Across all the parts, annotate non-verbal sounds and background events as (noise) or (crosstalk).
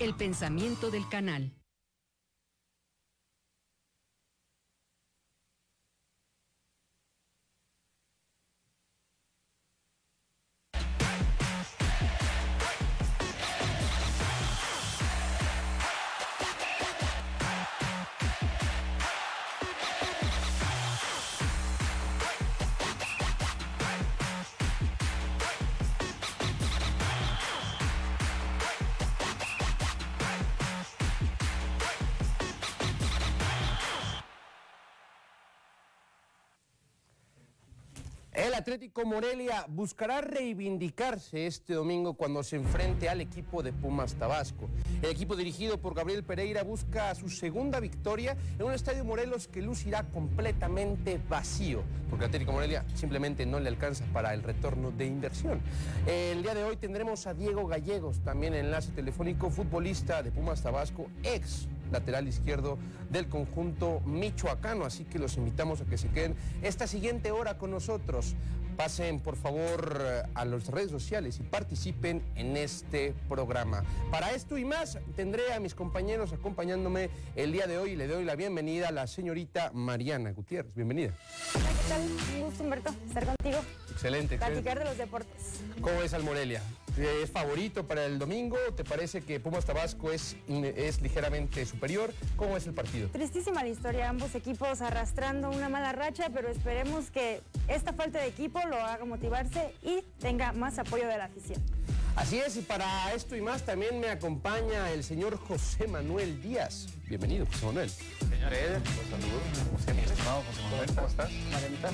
El pensamiento del canal. Atlético Morelia buscará reivindicarse este domingo cuando se enfrente al equipo de Pumas Tabasco. El equipo dirigido por Gabriel Pereira busca su segunda victoria en un estadio Morelos que lucirá completamente vacío, porque Atlético Morelia simplemente no le alcanza para el retorno de inversión. El día de hoy tendremos a Diego Gallegos, también enlace telefónico, futbolista de Pumas Tabasco, ex lateral izquierdo del conjunto michoacano. Así que los invitamos a que se queden esta siguiente hora con nosotros. Pasen por favor a las redes sociales y participen en este programa. Para esto y más tendré a mis compañeros acompañándome el día de hoy y le doy la bienvenida a la señorita Mariana Gutiérrez. Bienvenida. Hola, ¿qué tal? Un gusto, Humberto, estar contigo. Excelente. Platicar de los deportes. ¿Cómo ves al Morelia? ¿Es favorito para el domingo? ¿Te parece que Pumas Tabasco es, es ligeramente superior? ¿Cómo es el partido? Tristísima la historia, ambos equipos arrastrando una mala racha, pero esperemos que esta falta de equipo lo haga motivarse y tenga más apoyo de la afición. Así es, y para esto y más también me acompaña el señor José Manuel Díaz. Bienvenido, José Manuel. Señor Eder, los saludo. Como siempre, estimado José Manuel, ¿cómo estás? Marianita.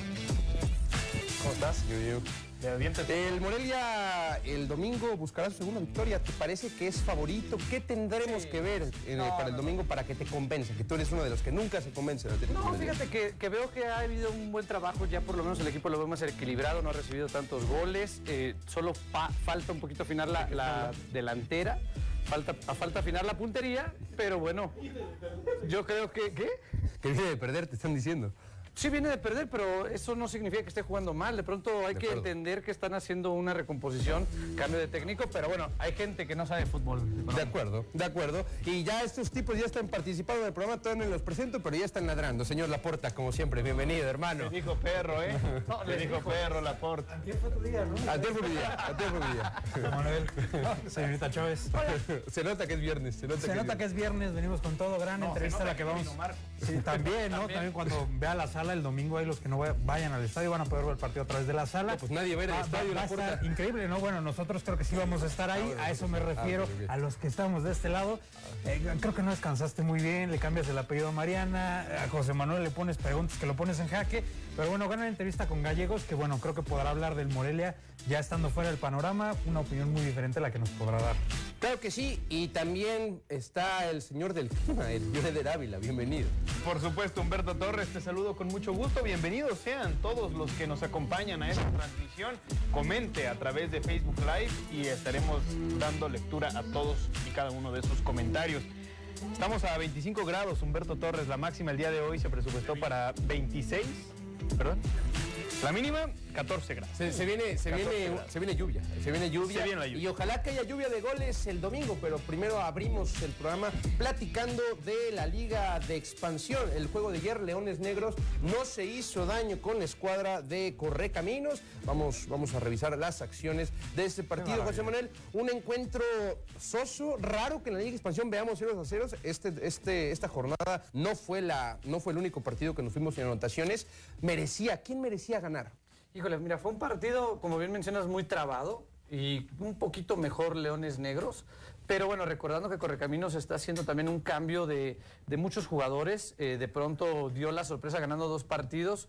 ¿Cómo estás? De dientes. El Morelia el domingo buscará su segunda victoria. ¿Te parece que es favorito? ¿Qué tendremos Sí. que ver eh, No, para el domingo para que te convence? Que tú eres uno de los que nunca se convence No, fíjate que, que veo que ha habido un buen trabajo, ya por lo menos el equipo lo vemos equilibrado, no ha recibido tantos goles, eh, solo falta un poquito afinar la, la delantera, falta, a falta afinar la puntería, pero bueno, yo creo que... ¿Qué? Que viene de perder, te están diciendo. Sí viene de perder, pero eso no significa que esté jugando mal. De pronto hay De que acuerdo. entender que están haciendo una recomposición, cambio de técnico, pero bueno, hay gente que no sabe fútbol. De acuerdo, de acuerdo. Y ya estos tipos ya están participando del programa, todavía no los presento, pero ya están ladrando. Señor Laporta, como siempre, bienvenido, hermano. Le dijo perro, ¿eh? Le dijo perro la porta. Antes fue mi día, antes fue mi día. (laughs) Manuel, señorita Chávez. Se nota que es viernes, se nota, Se nota que es viernes, venimos con todo, gran entrevista la que vamos. Sí, también, ¿no? También cuando vea la sala el domingo, ahí los que no vaya- vayan al estadio van a poder ver el partido a través de la sala. No, pues nadie va a ir al Va- estadio, va- va a Laporta. estar increíble, ¿no? Bueno, nosotros creo que sí vamos a estar ahí, bueno, a eso me ah, refiero, a los que estamos de este lado. Eh, creo que no descansaste muy bien, le cambias el apellido a Mariana, a José Manuel le pones preguntas que lo pones en jaque, pero bueno, gran entrevista con Gallegos, que bueno, creo que podrá hablar del Morelia ya estando fuera del panorama, una opinión muy diferente a la que nos podrá dar. Claro que sí, y también está el señor del clima, el Eder Ávila, bienvenido. Por supuesto, Humberto Torres, te saludo con mucho gusto. Bienvenidos sean todos los que nos acompañan a esta transmisión. Comente a través de Facebook Live y estaremos dando lectura a todos y cada uno de sus comentarios. Estamos a 25 grados, Humberto Torres. La máxima el día de hoy se presupuestó para 26, perdón. La mínima, 14 grados. Se, se viene, se, 14 viene, grados. se viene lluvia, se viene lluvia, Se viene la lluvia. y ojalá que haya lluvia de goles el domingo, pero primero abrimos el programa platicando de la liga de expansión. El juego de ayer, Leones Negros, no se hizo daño con la escuadra de Correcaminos. Vamos, vamos a revisar las acciones de este partido, José Manuel. Un encuentro soso, raro que en la liga de expansión veamos ceros a ceros. Este, este, esta jornada no fue, la, no fue el único partido que nos fuimos en anotaciones. Merecía, ¿quién merecía ganar? Híjole, mira, fue un partido, como bien mencionas, muy trabado y un poquito mejor Leones Negros. Pero bueno, recordando que Correcaminos está haciendo también un cambio de, de muchos jugadores. eh, de pronto dio la sorpresa ganando dos partidos,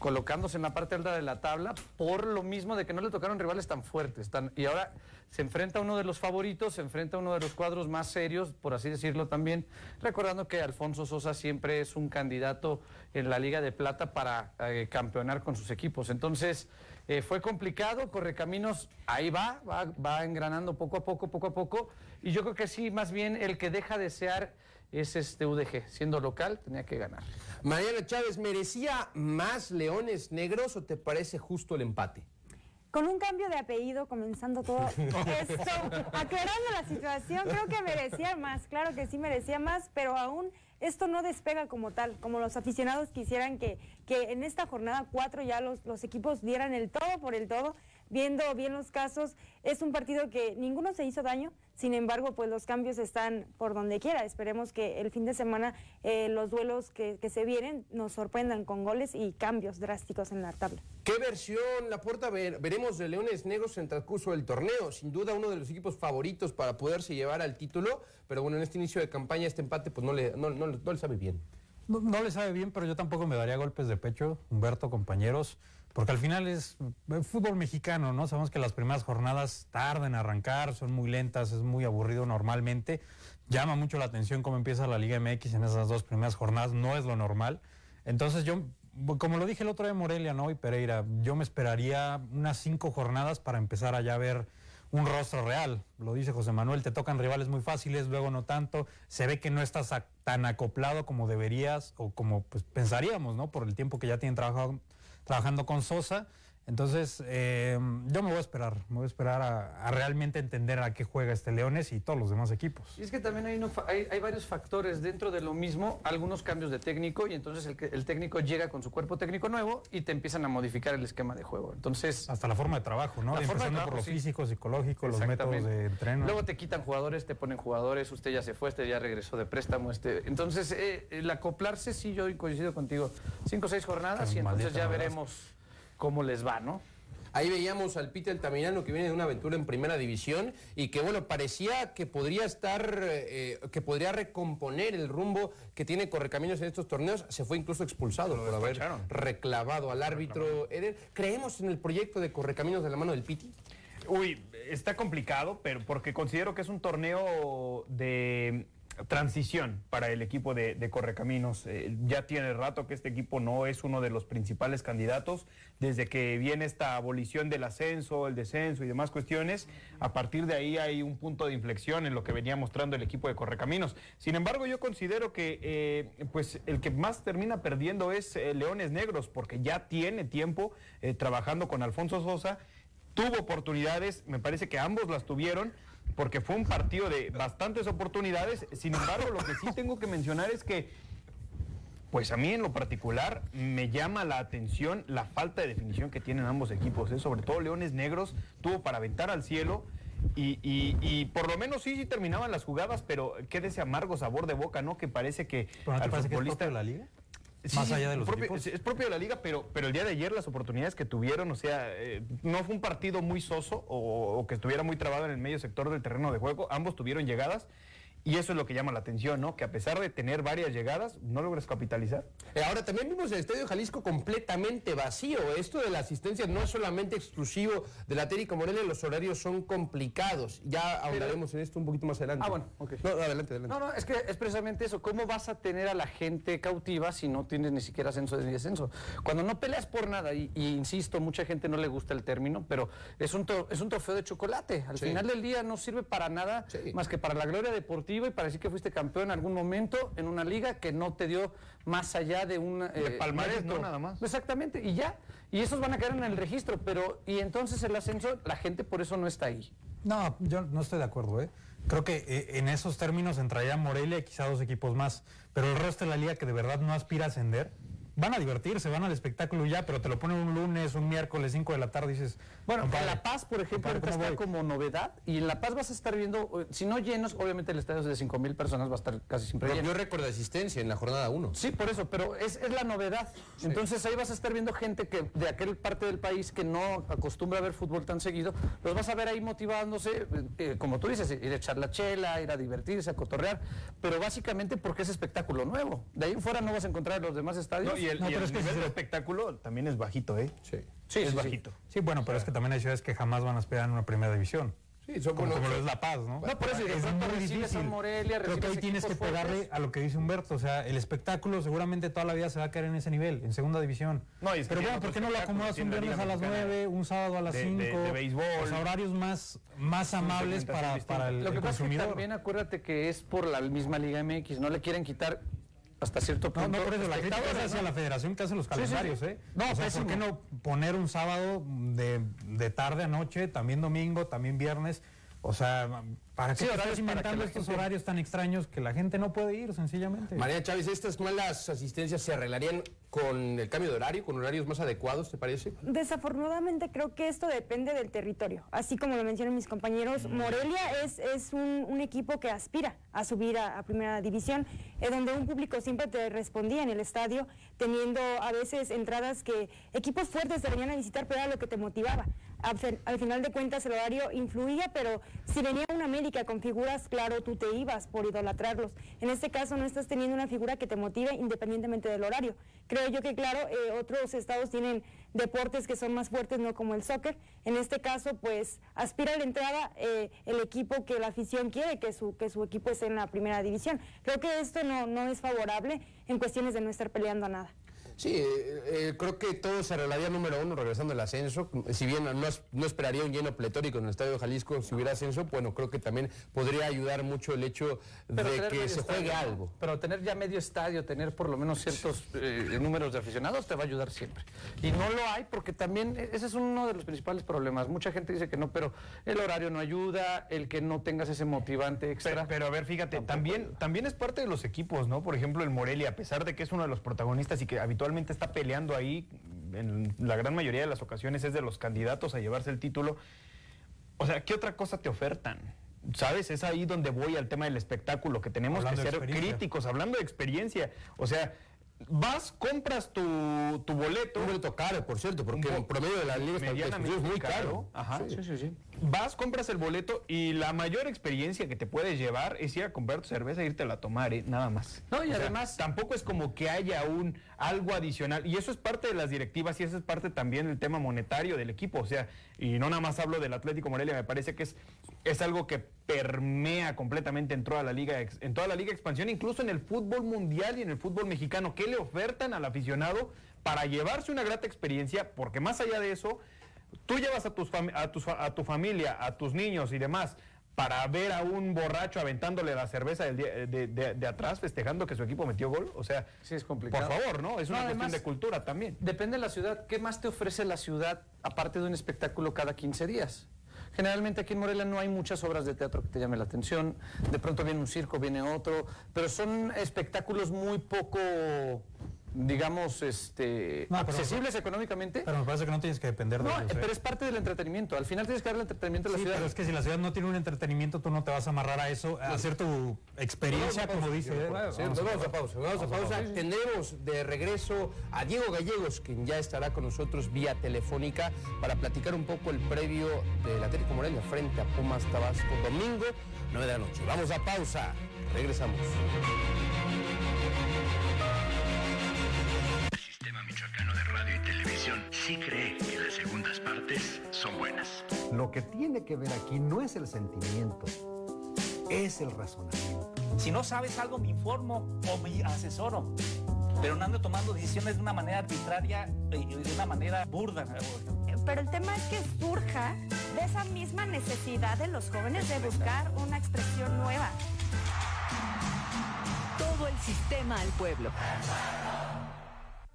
colocándose en la parte alta de la tabla, por lo mismo de que no le tocaron rivales tan fuertes. tan- y ahora se enfrenta a uno de los favoritos, se enfrenta a uno de los cuadros más serios, por así decirlo también. Recordando que Alfonso Sosa siempre es un candidato en la Liga de Plata para eh, campeonar con sus equipos. Entonces, eh, fue complicado, Correcaminos ahí va, va, va engranando poco a poco, poco a poco. Y yo creo que sí, más bien el que deja desear es este UDG. Siendo local, tenía que ganar. Mariana Chávez, ¿merecía más Leones Negros o te parece justo el empate? Con un cambio de apellido, comenzando todo (laughs) esto, aclarando la situación, creo que merecía más, claro que sí merecía más, pero aún esto no despega como tal, como los aficionados quisieran que, que en esta jornada 4 ya los, equipos dieran el todo por el todo, viendo bien los casos, es un partido que ninguno se hizo daño, sin embargo, pues los cambios están por donde quiera. Esperemos que el fin de semana eh, los duelos que, se vienen nos sorprendan con goles y cambios drásticos en la tabla. ¿Qué versión, la puerta veremos de Leones Negros en transcurso del torneo? Sin duda uno de los equipos favoritos para poderse llevar al título, pero bueno, en este inicio de campaña este empate pues no le, no- no le sabe bien. No, le sabe bien, pero yo tampoco me daría golpes de pecho, Humberto, compañeros, porque al final es eh, fútbol mexicano, ¿no? Sabemos que las primeras jornadas tardan en arrancar, son muy lentas, es muy aburrido normalmente. Llama mucho la atención cómo empieza la Liga MX en esas dos primeras jornadas, no es lo normal. Entonces yo, como lo dije el otro día Morelia, ¿no? Y Pereira, yo me esperaría unas cinco jornadas para empezar a ya ver un rostro real. Lo dice José Manuel, te tocan rivales muy fáciles, luego no tanto. Se ve que no estás tan acoplado como deberías o como pues, pensaríamos, ¿no? Por el tiempo que ya tienen trabajado, trabajando con Sosa. Entonces, eh, yo me voy a esperar, me voy a esperar a, a realmente entender a qué juega este Leones y todos los demás equipos. Y es que también hay, no fa- hay, hay varios factores dentro de lo mismo, algunos cambios de técnico y entonces el, el técnico llega con su cuerpo técnico nuevo y te empiezan a modificar el esquema de juego. Entonces, Hasta la forma de trabajo, ¿no? La forma de Empezando por trabajo, lo sí. físico, psicológico, los métodos de entreno. Luego te quitan jugadores, te ponen jugadores, usted ya se fue, este ya regresó de préstamo. Este. Entonces, eh, el acoplarse, sí, yo coincido contigo. Cinco o seis jornadas y entonces ya verdad. veremos cómo les va, ¿no? Ahí veíamos al Peter Altamirano que viene de una aventura en primera división y que bueno, parecía que podría estar, eh, que podría recomponer el rumbo que tiene Correcaminos en estos torneos. Se fue incluso expulsado por haber reclamado al árbitro Eder. ¿Creemos en el proyecto de Correcaminos de la mano del Piti? Uy, está complicado, pero porque considero que es un torneo de transición para el equipo de, Correcaminos. Eh, ya tiene rato que este equipo no es uno de los principales candidatos. Desde que viene esta abolición del ascenso, el descenso y demás cuestiones, a partir de ahí hay un punto de inflexión en lo que venía mostrando el equipo de Correcaminos. Sin embargo, yo considero que eh, pues el que más termina perdiendo es eh, Leones Negros, porque ya tiene tiempo trabajando con Alfonso Sosa tuvo oportunidades, me parece que ambos las tuvieron, porque fue un partido de bastantes oportunidades. Sin embargo, lo que sí tengo que mencionar es que, pues a mí en lo particular, me llama la atención la falta de definición que tienen ambos equipos. ¿eh? Sobre todo Leones Negros tuvo para aventar al cielo. Y, y- y por lo menos sí, sí terminaban las jugadas, pero queda ese amargo sabor de boca, ¿no? Que parece que ¿Pero no te al parece que es futbolista- de la liga? Sí, Más allá de los propio-. Es, es propio de la liga, pero, pero el día de ayer las oportunidades que tuvieron, o sea, eh, no fue un partido muy soso o, o que estuviera muy trabado en el medio sector del terreno de juego. Ambos tuvieron llegadas y eso es lo que llama la atención, ¿no? Que a pesar de tener varias llegadas, no logras capitalizar. Eh, ahora, también vimos el Estadio Jalisco completamente vacío. Esto de la asistencia no es solamente exclusivo de la Térica Morelia, los horarios son complicados. Ya hablaremos en esto un poquito más adelante. Ah, bueno, ok. No, adelante, adelante. No, no, es que es precisamente eso. ¿Cómo vas a tener a la gente cautiva si no tienes ni siquiera ascenso ni descenso? Cuando no peleas por nada, y, y insisto, mucha gente no le gusta el término, pero es un, es un trofeo de chocolate. Al Sí. final del día no sirve para nada Sí. más que para la gloria deportiva y para decir que fuiste campeón en algún momento en una liga que no te dio más allá de un... De palmarés, ¿no? Nada más. Exactamente, y ya. Y esos van a caer en el registro, pero... Y entonces el ascenso, la gente por eso no está ahí. No, yo no estoy de acuerdo, ¿eh? Creo que eh, en esos términos entraría Morelia y quizá dos equipos más. Pero el resto de la liga que de verdad no aspira a ascender, van a divertirse, van al espectáculo ya, pero te lo ponen un lunes, un miércoles, 5 de la tarde y dices. Bueno, en La Paz, por ejemplo, compadre, ahorita ¿cómo está voy? como novedad y en La Paz vas a estar viendo, eh, si no llenos, obviamente el estadio es de 5 mil personas, va a estar casi siempre lleno. Récord de asistencia en la jornada 1. Sí, por eso, pero es, es la novedad. Entonces ahí vas a estar viendo gente que de aquel parte del país que no acostumbra a ver fútbol tan seguido, los vas a ver ahí motivándose, eh, eh, como tú dices, ir a echar la chela, ir a divertirse, a cotorrear, pero básicamente porque es espectáculo nuevo. De ahí en fuera no vas a encontrar en los demás estadios. No, y el, No, y pero el es que nivel sí de espectáculo también es bajito, ¿eh? Sí. Sí, es sí, bajito. Sí, bueno, pero es que también hay ciudades que jamás van a aspirar en una primera división. Sí, son Como, como lo es La Paz, ¿no? No, por eso, es muy recibes a difícil. Morelia, Creo que ahí tienes que pegarle a lo que dice Humberto. O sea, el espectáculo seguramente toda la vida se va a caer en ese nivel, en segunda división. No, y es que Pero bueno, ¿por qué no lo acomodas un viernes a las Mexicana 9, un sábado a las de- 5? de- de béisbol. Sea, horarios más, más amables para, para el, Lo que el pasa es que consumidor. también acuérdate que es por la misma Liga MX, no le quieren quitar hasta cierto No, punto. no, por eso la crítica es hacia ¿no? la federación que hace los sí, sí. calendarios, ¿eh? No, o sea. ¿por qué no poner un sábado de, de tarde a noche, también domingo, también viernes? O sea, ¿para qué Sí, estás inventando estos gente- horarios tan extraños que la gente no puede ir, sencillamente? María Chávez, ¿estas malas asistencias se arreglarían con el cambio de horario, con horarios más adecuados, te parece? Desafortunadamente creo que esto depende del territorio. Así como lo mencionan mis compañeros, Morelia es, es un, un equipo que aspira a subir a, a primera división, eh, donde un público siempre te respondía en el estadio, teniendo a veces entradas que equipos fuertes te venían a visitar, pero era lo que te motivaba. Al, fin- al final de cuentas el horario influía, pero si venía una América con figuras, claro, tú te ibas por idolatrarlos. En este caso no estás teniendo una figura que te motive independientemente del horario. Creo yo que, claro, eh, otros estados tienen deportes que son más fuertes, no como el soccer. En este caso, pues aspira a la entrada eh, el equipo que la afición quiere que su, que su equipo esté en la primera división. Creo que esto no, no es favorable en cuestiones de no estar peleando a nada. Sí, eh, eh, creo que todo se arreglaría número uno regresando al ascenso. Si bien no, no esperaría un lleno pletórico en el Estadio de Jalisco si hubiera ascenso, bueno, creo que también podría ayudar mucho el hecho Pero de que se juegue algo. Pero tener ya medio estadio, tener por lo menos ciertos eh, números de aficionados te va a ayudar siempre. Y no lo hay porque también e- ese es uno de los principales problemas. Mucha gente dice que no, pero el horario no ayuda, el que no tengas ese motivante extra. Pero, pero a ver, fíjate, también, también es parte de los equipos, ¿no? Por ejemplo, el Morelia, a pesar de que es uno de los protagonistas y que habitualmente está peleando ahí, en la gran mayoría de las ocasiones es de los candidatos a llevarse el título. O sea, ¿qué otra cosa te ofertan? ¿Sabes? Es ahí donde voy al tema del espectáculo, que tenemos Hablando que ser críticos, hablando de experiencia. O sea, vas, compras tu, tu boleto. Un boleto caro, por cierto, porque po- promedio de la Liga medianamente es muy caro. Ajá. sí, sí, sí. Vas, compras el boleto y la mayor experiencia que te puedes llevar es ir a comprar tu cerveza e irte a tomar, ¿eh? nada más. No, y O sea, además- tampoco es como que haya un algo adicional. Y eso es parte de las directivas y eso es parte también del tema monetario del equipo. O sea, y no nada más hablo del Atlético Morelia, me parece que es, es algo que permea completamente en toda la liga, en toda la liga expansión, incluso en el fútbol mundial y en el fútbol mexicano. ¿Qué le ofertan al aficionado para llevarse una grata experiencia? Porque más allá de eso, tú llevas a, tus a, a tu familia, a tus niños y demás para ver a un borracho aventándole la cerveza del día- de, de- de atrás festejando que su equipo metió gol. O sea, Sí, es complicado. por favor, ¿no? Es No, una además- cuestión de cultura también. Depende de la ciudad. ¿Qué más te ofrece la ciudad aparte de un espectáculo cada 15 días? Generalmente aquí en Morelia no hay muchas obras de teatro que te llame la atención. De pronto viene un circo, viene otro, pero son espectáculos muy poco, digamos, este, No, pero- accesibles económicamente. Pero me parece que no tienes que depender de no, ellos, ¿eh? pero es parte del entretenimiento. Al final tienes que darle entretenimiento a la Sí, ciudad. pero es que si la ciudad no tiene un entretenimiento, tú no te vas a amarrar a eso, a hacer tu experiencia, como dice. vamos a pausa, vamos a pausa. Tendremos de regreso a Diego Gallegos, quien ya estará con nosotros vía telefónica para platicar un poco el previo del Atlético Morelia frente a Pumas Tabasco, domingo, 9 de la noche. Vamos a pausa, regresamos. Y Televisión sí cree que las segundas partes son buenas. Lo que tiene que ver aquí no es el sentimiento, es el razonamiento. Si no sabes algo, me informo o me asesoro. Pero no ando tomando decisiones de una manera arbitraria y de una manera burda. Pero el tema es que surja de esa misma necesidad de los jóvenes de buscar una expresión nueva. Todo el sistema al pueblo.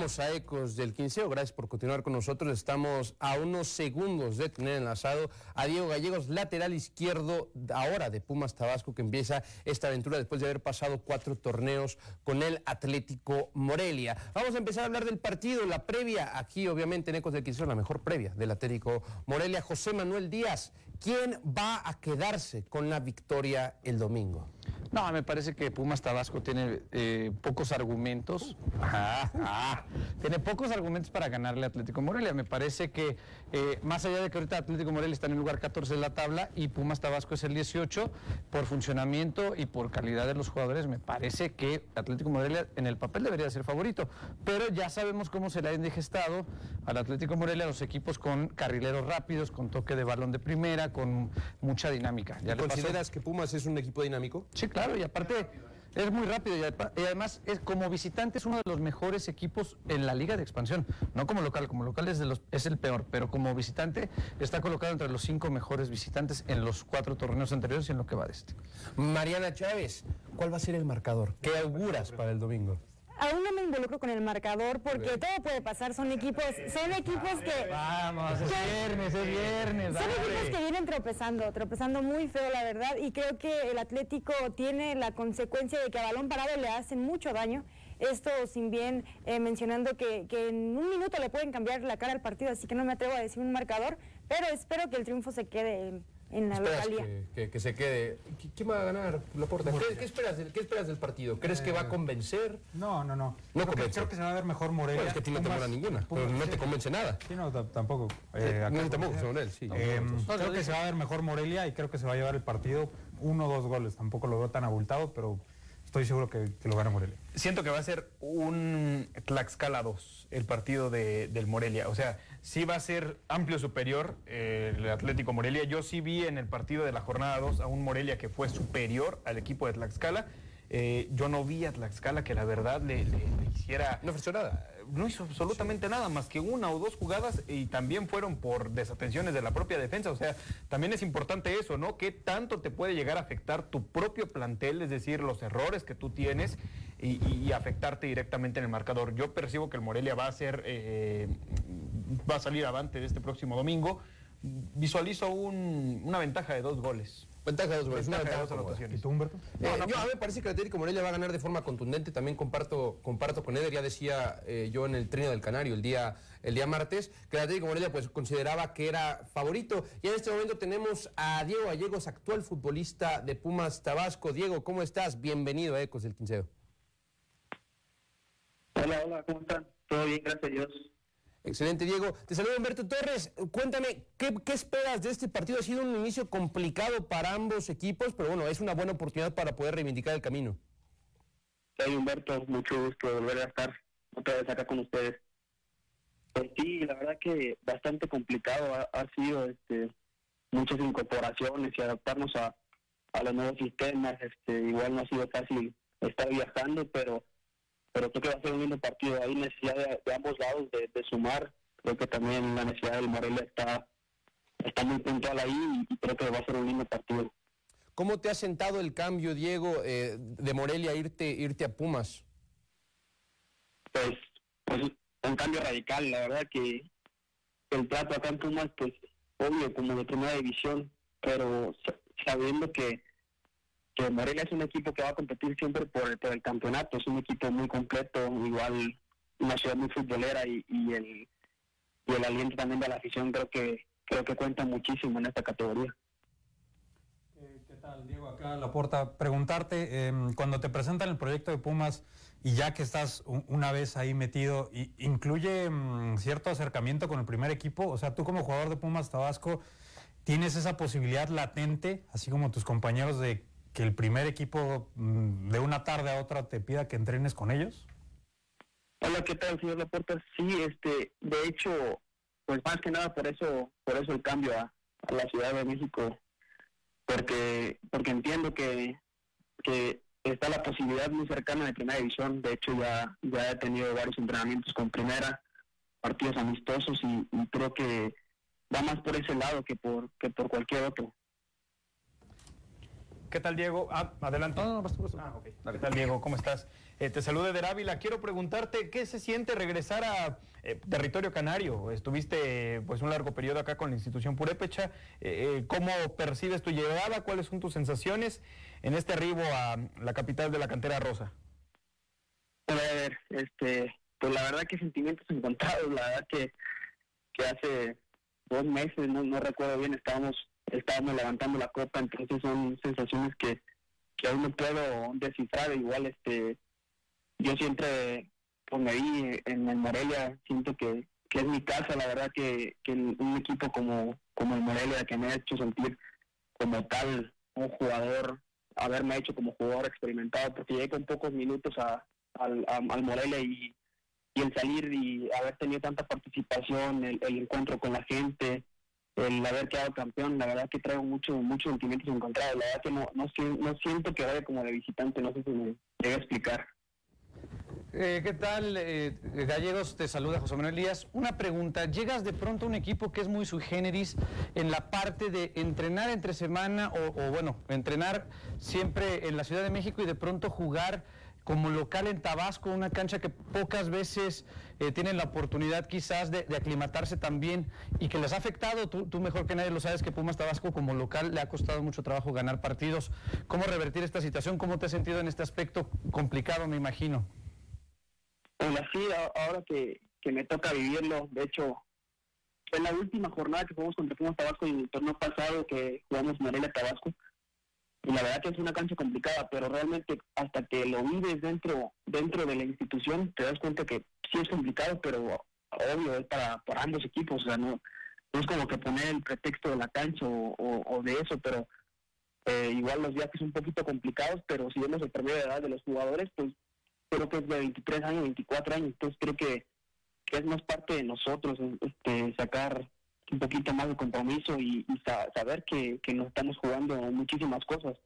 Volvemos a Ecos del Quinceo. Gracias por continuar con nosotros. Estamos a unos segundos de tener enlazado a Diego Gallegos, lateral izquierdo ahora de Pumas Tabasco, que empieza esta aventura después de haber pasado cuatro torneos con el Atlético Morelia. Vamos a empezar a hablar del partido, la previa. Aquí, obviamente, en Ecos del Quinceo, la mejor previa del Atlético Morelia. José Manuel Díaz, ¿quién va a quedarse con la victoria el domingo? No, me parece que Pumas Tabasco tiene eh, pocos argumentos. (laughs) Ah, ah, tiene pocos argumentos para ganarle a Atlético Morelia. Me parece que, eh, más allá de que ahorita Atlético Morelia está en el lugar 14 de la tabla y Pumas Tabasco es el 18, por funcionamiento y por calidad de los jugadores, me parece que Atlético Morelia en el papel debería ser favorito. Pero ya sabemos cómo se le ha indigestado al Atlético Morelia los equipos con carrileros rápidos, con toque de balón de primera, con mucha dinámica. ¿Ya? ¿Consideras que Pumas es un equipo dinámico? Sí, claro, y aparte es muy rápido y además es como visitante es uno de los mejores equipos en la liga de expansión, no como local, como local es, de los, es el peor, pero como visitante está colocado entre los cinco mejores visitantes en los cuatro torneos anteriores y en lo que va de este. Mariana Chávez, ¿cuál va a ser el marcador? ¿Qué auguras para el domingo? Aún no me involucro con el marcador porque todo puede pasar. Son equipos, son equipos que. Vamos, es viernes, es viernes. Son equipos que vienen tropezando, tropezando muy feo, la verdad, y creo que el Atlético tiene la consecuencia de que a balón parado le hacen mucho daño. Esto sin bien eh, mencionando que, que en un minuto le pueden cambiar la cara al partido, así que no me atrevo a decir un marcador, pero espero que el triunfo se quede en, en la Esperas localía. que, que- que se quede. ¿Qui- ¿Quién va a ganar la porta? ¿Qué, qué esperas del, ¿Qué esperas del partido? ¿Crees que va a convencer? No, no, no. No creo, que, convence. creo que se va a ver mejor Morelia. Bueno, es que a ti no te mola ninguna, Pumas, no sí. te convence nada. Sí, no, tampoco. Eh, no, tampoco, sí. Eh, No, creo que se va a ver mejor Morelia y creo que se va a llevar el partido uno o dos goles. Tampoco lo veo tan abultado, pero estoy seguro que, lo gana Morelia. Siento que va a ser un Tlaxcala 2, el partido de- del Morelia. O sea, sí va a ser amplio superior eh, el Atlético Morelia. Yo sí vi en el partido de la jornada 2 a un Morelia que fue superior al equipo de Tlaxcala. Eh, yo no vi a Tlaxcala que la verdad le, le- le hiciera... No ofreció nada. No hizo absolutamente nada, más que una o dos jugadas y también fueron por desatenciones de la propia defensa. O sea, también es importante eso, ¿no? ¿Qué tanto te puede llegar a afectar tu propio plantel, es decir, los errores que tú tienes y, y- y afectarte directamente en el marcador? Yo percibo que el Morelia va a ser, eh, va a salir avante de este próximo domingo. Visualizo un- una ventaja de dos goles. Ventaja de dos goles, una Ventaja de ventaja dos anotaciones. ¿Y tú, Humberto? Eh, yo, a mí me parece que el Atlético Morelia va a ganar de forma contundente. También comparto, comparto con Eder, ya decía eh, yo en el trino del Canario el día, el día martes, que el Atlético Morelia pues, consideraba que era favorito. Y en este momento tenemos a Diego Gallegos, actual futbolista de Pumas Tabasco. Diego, ¿cómo estás? Bienvenido a Ecos del Quinceo. Hola, hola, ¿cómo están? Todo bien, gracias a Dios. Excelente, Diego. Te saludo Humberto Torres. Cuéntame, ¿qué, esperas de este partido? Ha sido un inicio complicado para ambos equipos, pero bueno, es una buena oportunidad para poder reivindicar el camino. Soy Humberto, mucho gusto volver a estar otra vez acá con ustedes. Pues sí, la verdad que bastante complicado ha, ha sido este, muchas incorporaciones y adaptarnos a, a los nuevos sistemas. Este, igual no ha sido fácil estar viajando, pero pero creo que va a ser un lindo partido. Hay necesidad de, de ambos lados de, de sumar. Creo que también la necesidad del Morelia está, está muy puntual ahí y creo que va a ser un lindo partido. ¿Cómo te ha sentado el cambio, Diego, eh, de Morelia irte, irte a Pumas? pues, pues un cambio radical. La verdad que el trato acá en Pumas, pues obvio, como de primera división, pero sa- sabiendo que, que Morelia es un equipo que va a competir siempre por, el- campeonato, es un equipo muy completo, igual una ciudad muy futbolera y, el y aliento también de la afición creo que creo que cuenta muchísimo en esta categoría. ¿Qué tal, Diego? Acá la puerta. Preguntarte, em, cuando te presentan el proyecto de Pumas y ya que estás una vez ahí metido, ¿incluye mm, cierto acercamiento con el primer equipo? O sea, tú como jugador de Pumas Tabasco, ¿tienes esa posibilidad latente, así como tus compañeros, de que el primer equipo mm, de una tarde a otra te pida que entrenes con ellos? Hola, ¿qué tal, señor Laporta? Sí, este, de hecho, pues más que nada por eso, por eso el cambio a, la Ciudad de México, porque, porque entiendo que, que está la posibilidad muy cercana de primera división. De hecho, ya, ya he tenido varios entrenamientos con primera, partidos amistosos y, y creo que va más por ese lado que por, que por cualquier otro. ¿Qué tal, Diego? Ah, adelante. Ah, ok. ¿Qué tal, Diego? ¿Cómo estás? Eh, te salude de Ávila. Quiero preguntarte, ¿qué se siente regresar a eh, territorio canario? Estuviste pues un largo periodo acá con la institución Purépecha. Eh, eh, ¿Cómo percibes tu llegada? ¿Cuáles son tus sensaciones en este arribo a la capital de la cantera rosa? A ver, este, pues la verdad que sentimientos encontrados, la verdad que, que hace dos meses, no, no recuerdo bien, estábamos estábamos levantando la copa, entonces son sensaciones que, que aún no puedo descifrar, igual este yo siempre pues me en el Morelia, siento que, que es mi casa, la verdad que, que un equipo como, como el Morelia que me ha hecho sentir como tal un jugador, haberme hecho como jugador experimentado, porque llegué con pocos minutos a, al, al Morelia y, y el salir y haber tenido tanta participación, el encuentro con la gente, el haber quedado campeón, la verdad que traigo mucho, muchos sentimientos encontrados, la verdad que no, no, sien- no siento que vaya como de visitante, no sé si me debe explicar. Eh, ¿Qué tal, eh, Gallegos? Te saluda José Manuel Díaz. Una pregunta. Llegas de pronto a un equipo que es muy sui generis en la parte de entrenar entre semana o, o, bueno, entrenar siempre en la Ciudad de México y de pronto jugar como local en Tabasco, una cancha que pocas veces eh, tienen la oportunidad quizás de, aclimatarse también y que les ha afectado, tú, mejor que nadie lo sabes que Pumas Tabasco como local le ha costado mucho trabajo ganar partidos. ¿Cómo revertir esta situación? ¿Cómo te has sentido en este aspecto complicado, me imagino? Así, a- ahora que, que me toca vivirlo, de hecho, en la última jornada que jugamos contra Pumas Tabasco y el torneo pasado que jugamos Morelia Tabasco, y la verdad que es una cancha complicada, pero realmente hasta que lo vives dentro dentro de la institución, te das cuenta que sí es complicado, pero obvio, es para, ambos equipos, o sea, no, no es como que poner el pretexto de la cancha o de eso, pero eh, igual los viajes son un poquito complicados, pero si vemos el promedio de edad de los jugadores, pues creo que es de 23 años, 24 años, entonces creo que, que es más parte de nosotros este, sacar un poquito más de compromiso y, y sa- saber que, que nos estamos jugando muchísimas cosas.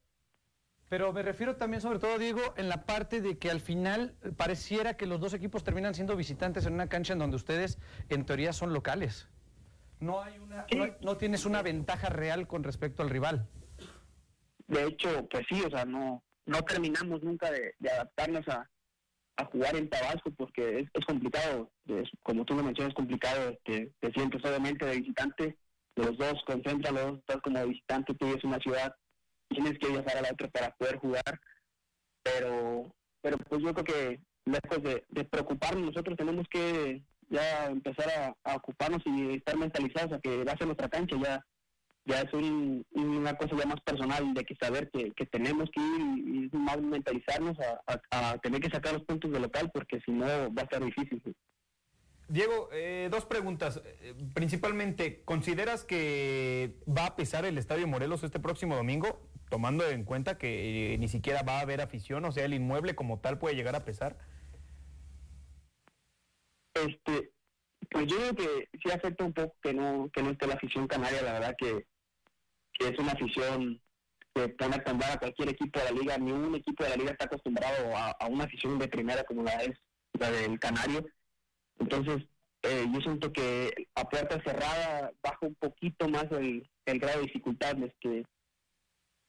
Pero me refiero también, sobre todo, Diego, en la parte de que al final eh, pareciera que los dos equipos terminan siendo visitantes en una cancha en donde ustedes, en teoría, son locales. No hay una, no, hay- no tienes una ventaja real con respecto al rival. De hecho, pues sí, o sea, no, no terminamos nunca de, de adaptarnos a, a jugar en Tabasco porque es, complicado, como tú lo mencionas, es complicado, este, te sientes obviamente de visitante, los dos, concentra los dos, estás como visitante, tú vives una ciudad, tienes que viajar a la otra para poder jugar, pero, pero pues yo creo que lejos de, de preocuparnos, nosotros tenemos que ya empezar a, a ocuparnos y estar mentalizados a que va a ser nuestra cancha, ya ya es un- una cosa ya más personal de que saber que, que tenemos que ir y, y más mentalizarnos a, a- a tener que sacar los puntos de local porque si no va a ser difícil. Diego, eh, dos preguntas. Eh, principalmente, ¿consideras que va a pesar el Estadio Morelos este próximo domingo? Tomando en cuenta que eh, ni siquiera va a haber afición, o sea, el inmueble como tal puede llegar a pesar. Este, pues yo creo que sí afecta un poco que no que no esté la afición canaria, la verdad que, que es una afición que pone a temblar a cualquier equipo de la liga, ni un equipo de la liga está acostumbrado a, a una afición de primera como la es la del Canario. Entonces, eh, yo siento que a puerta cerrada baja un poquito más el, grado de dificultad, este,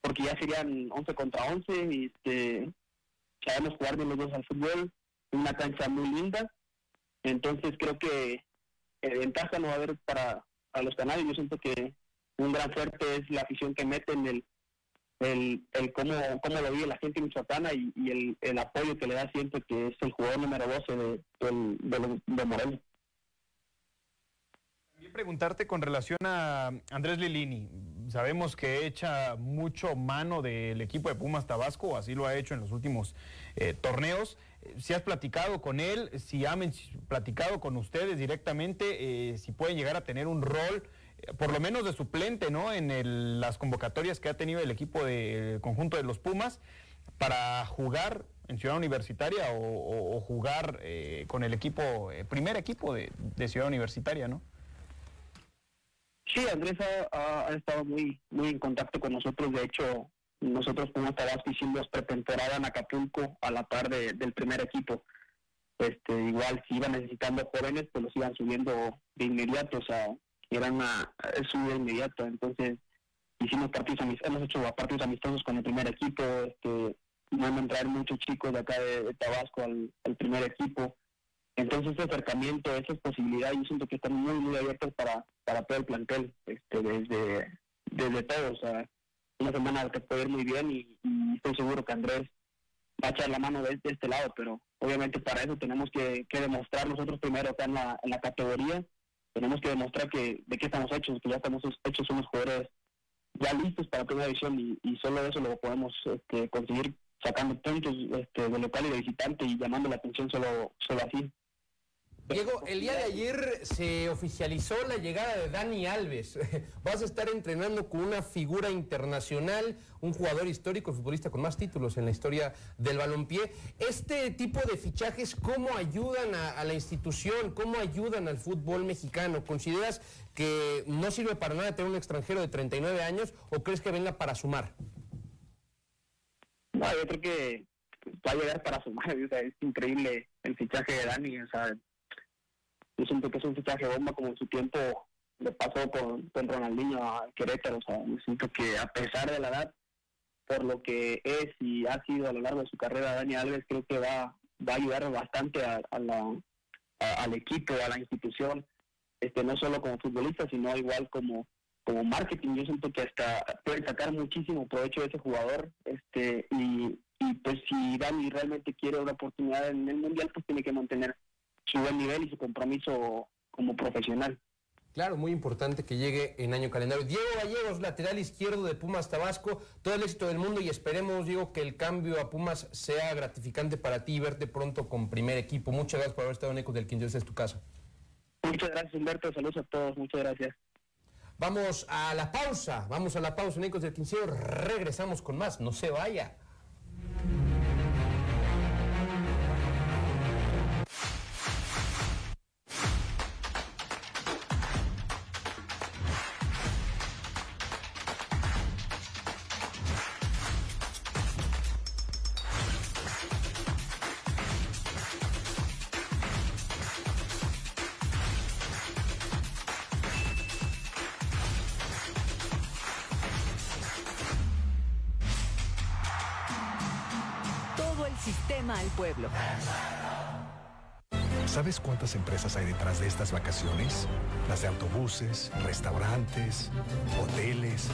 porque ya serían 11 contra 11, y este, sabemos jugar bien los dos al fútbol, una cancha muy linda, entonces creo que eh, ventaja no va a haber para, para los canarios, yo siento que un gran fuerte es la afición que mete en el el, el cómo, cómo lo vive la gente michoacana y, y el, el apoyo que le da siempre que es el jugador número 12 de, de, los- de Morelia. También preguntarte con relación a Andrés Lilini. Sabemos que echa mucho mano del equipo de Pumas Tabasco, así lo ha hecho en los últimos eh, torneos. Si has platicado con él, si ha men- platicado con ustedes directamente, eh, si pueden llegar a tener un rol, por lo menos de suplente, ¿no? En el- las convocatorias que ha tenido el equipo del conjunto de los Pumas para jugar en Ciudad Universitaria o, jugar eh, con el equipo, eh, primer equipo de, de Ciudad Universitaria, ¿no? Sí, Andrés ha estado muy muy en contacto con nosotros. De hecho, nosotros como Tabasco hicimos pretemporada en Acapulco a la par de- del primer equipo. Este, igual si iban necesitando jóvenes, pues los iban subiendo de inmediato, o sea, era una subida inmediata. Entonces, hicimos partidos hemos hecho partidos amistosos con el primer equipo, este, van a entrar muchos chicos de acá de, Tabasco al, primer equipo. Entonces este acercamiento, esas posibilidades, yo siento que están muy, muy abiertas para, para todo el plantel, este, desde, desde todo. O sea, una semana te puede ir muy bien y, y estoy seguro que Andrés va a echar la mano de, de este lado, pero obviamente para eso tenemos que, que demostrar nosotros primero acá en la, en la categoría, tenemos que demostrar que de qué estamos hechos, que ya estamos hechos, somos jugadores ya listos para primera división y, y solo eso lo podemos este, conseguir sacando puntos este, de local y de visitante y llamando la atención solo, solo así. Diego, el día de ayer se oficializó la llegada de Dani Alves. (laughs) Vas a estar entrenando con una figura internacional, un jugador histórico, futbolista con más títulos en la historia del balompié. Este tipo de fichajes, ¿cómo ayudan a, a la institución? ¿Cómo ayudan al fútbol mexicano? ¿Consideras que no sirve para nada tener un extranjero de 39 años o crees que venga para sumar? No, yo creo que va a llegar para sumar. (laughs) O sea, es increíble el fichaje de Dani. O sea, yo siento que es un fichaje bomba como en su tiempo le pasó con, con Ronaldinho a Querétaro. O sea, yo siento que a pesar de la edad, por lo que es y ha sido a lo largo de su carrera, Dani Alves creo que va, va a ayudar bastante a, la, al equipo, a la institución, este no solo como futbolista, sino igual como como marketing. Yo siento que hasta pueden sacar muchísimo provecho de ese jugador este y, y pues si Dani realmente quiere una oportunidad en el Mundial, pues tiene que mantener su buen nivel y su compromiso como profesional. Claro, muy importante que llegue en año calendario. Diego Gallegos, lateral izquierdo de Pumas Tabasco, todo el éxito del mundo y esperemos, Diego, que el cambio a Pumas sea gratificante para ti y verte pronto con primer equipo. Muchas gracias por haber estado en Ecos del Quince, esta es tu casa. Muchas gracias Humberto, saludos a todos, muchas gracias. Vamos a la pausa, vamos a la pausa en Ecos del Quinceo, regresamos con más, no se vaya. Sistema al pueblo. ¿Sabes cuántas empresas hay detrás de estas vacaciones? Las de autobuses, restaurantes, hoteles.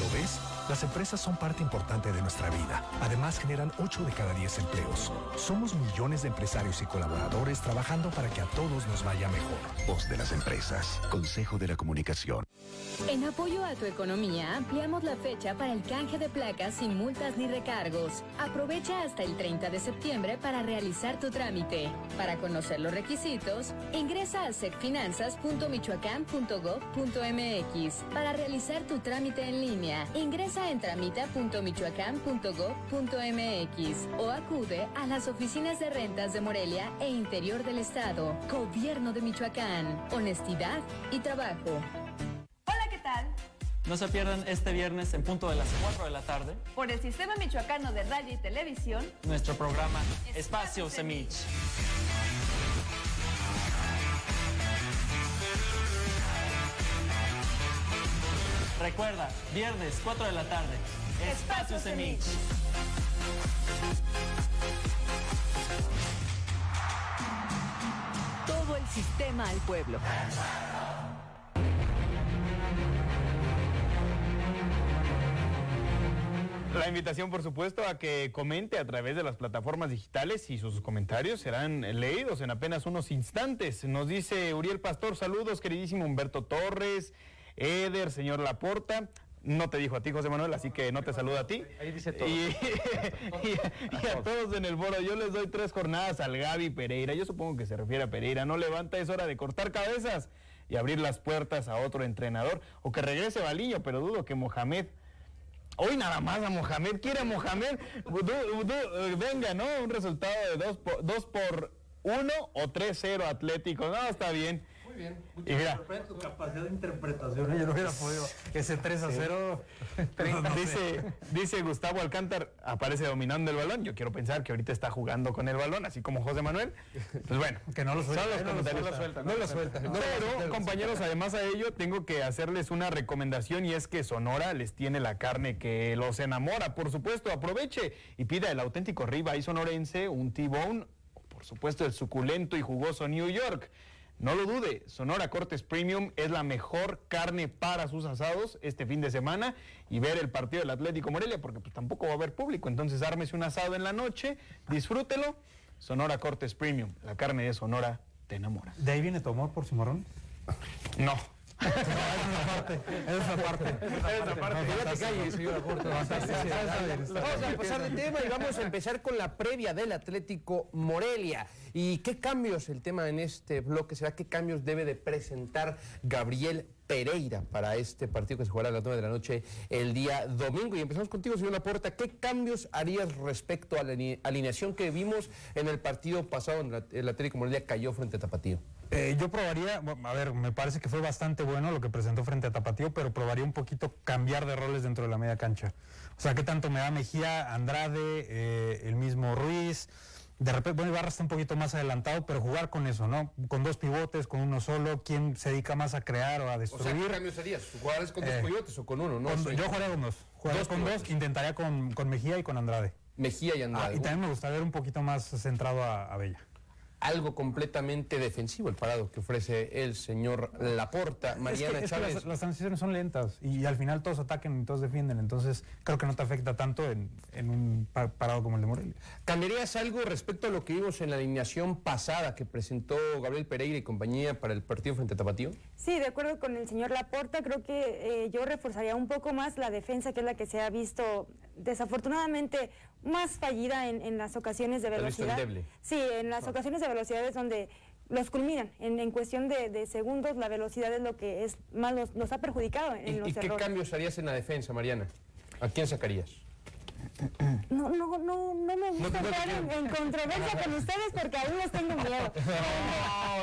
¿Lo ves? Las empresas son parte importante de nuestra vida. Además, generan 8 de cada 10 empleos. Somos millones de empresarios y colaboradores trabajando para que a todos nos vaya mejor. Voz de las empresas. Consejo de la Comunicación. En apoyo a tu economía, ampliamos la fecha para el canje de placas sin multas ni recargos. Aprovecha hasta el 30 de septiembre para realizar tu trámite. Para conocer los requisitos, ingresa a secfinanzas.michoacán.gov.mx. Para realizar tu trámite en línea, ingresa en tramita.michoacán.gov.mx o acude a las oficinas de rentas de Morelia e Interior del Estado. Gobierno de Michoacán. Honestidad y trabajo. No se pierdan este viernes en punto de las 4 de la tarde Por el Sistema Michoacano de Radio y Televisión, nuestro programa Espacio Semich. Recuerda, viernes 4 de la tarde, Espacio Semich. Todo el sistema al pueblo. La invitación, por supuesto, a que comente a través de las plataformas digitales y sus comentarios serán leídos en apenas unos instantes. Nos dice Uriel Pastor, saludos, queridísimo Humberto Torres, Eder, señor Laporta. No te dijo a ti, José Manuel, así que no te saluda a ti. Ahí dice todo. Y, (laughs) y- y a todos en el foro, yo les doy tres jornadas al Gaby Pereira. Yo supongo que se refiere a Pereira. No levanta, es hora de cortar cabezas y abrir las puertas a otro entrenador. O que regrese Baliño, pero dudo que Mohamed. Hoy nada más a Mohamed, quiere a Mohamed, Du- du- venga, ¿no? Un resultado de 2 por, dos por 1 o 3-0 Atlético, no, está bien. Bien. Y mira, tu capacidad de interpretación, ¿eh? yo no hubiera podido. Ese 3 a 0. (laughs) dice, dice Gustavo Alcántar, aparece dominando el balón. Yo quiero pensar que ahorita está jugando con el balón, así como José Manuel. Pues bueno, (laughs) que no lo suelta. no lo suelta, No lo suelta. Pero, compañeros, además a ello, tengo que hacerles una recomendación y es que Sonora les tiene la carne que los enamora. Por supuesto, aproveche y pida el auténtico ribeye sonorense, un T-bone, o por supuesto el suculento y jugoso New York. No lo dude, Sonora Cortes Premium es la mejor carne para sus asados este fin de semana y ver el partido del Atlético Morelia, porque pues, tampoco va a haber público. Entonces ármese un asado en la noche, disfrútelo. Sonora Cortes Premium, la carne de Sonora te enamora. ¿De ahí viene tu amor por cimarrón? No. Es una parte. Es una parte. Es una parte. Ya te calles. Vamos a pasar de tema y vamos a empezar con la previa del Atlético Morelia. ¿Y qué cambios el tema en este bloque será? ¿Qué cambios debe de presentar Gabriel Pereira para este partido que se jugará a las 9 de la noche el día domingo? Y empezamos contigo, señor Laporta. ¿Qué cambios harías respecto a la alineación que vimos en el partido pasado en el Atlético Morelia cayó frente a Tapatío? Eh, yo probaría, a ver, me parece que fue bastante bueno lo que presentó frente a Tapatío, pero probaría un poquito cambiar de roles dentro de la media cancha. O sea, ¿qué tanto me da Mejía, Andrade, eh, el mismo Ruiz? De repente, bueno, Ibarra está un poquito más adelantado, pero jugar con eso, ¿no? Con dos pivotes, con uno solo, ¿quién se dedica más a crear o a destruir? O sea, ¿qué cambios harías? ¿Jugarías con dos Eh, pivotes o con uno? No, Con- yo jugaría con dos. Jugaría Dos con dos, intentaría con, con Mejía y con Andrade. Mejía y Andrade. Ah, y también me gustaría ver un poquito más centrado a, a Bella. Algo completamente defensivo el parado que ofrece el señor Laporta, Es Mariana es que Chávez. las, las transiciones son lentas y, al final todos atacan y todos defienden, entonces creo que no te afecta tanto en, en un pa- parado como el de Morelia. ¿Cambiarías algo respecto a lo que vimos en la alineación pasada que presentó Gabriel Pereira y compañía para el partido frente a Tapatío? Sí, de acuerdo con el señor Laporta, creo que eh, yo reforzaría un poco más la defensa, que es la que se ha visto desafortunadamente más fallida en, en las ocasiones de ¿Has visto velocidad. Sí, en las ocasiones de velocidad es donde los culminan. En, en cuestión de, de segundos, la velocidad es lo que es más los, los ha perjudicado en ¿Y, los y qué errores. cambios harías en la defensa, Mariana? ¿A quién sacarías? No, no, no, no me No, gusta no entrar en, en controversia con ustedes porque aún les tengo miedo. (laughs)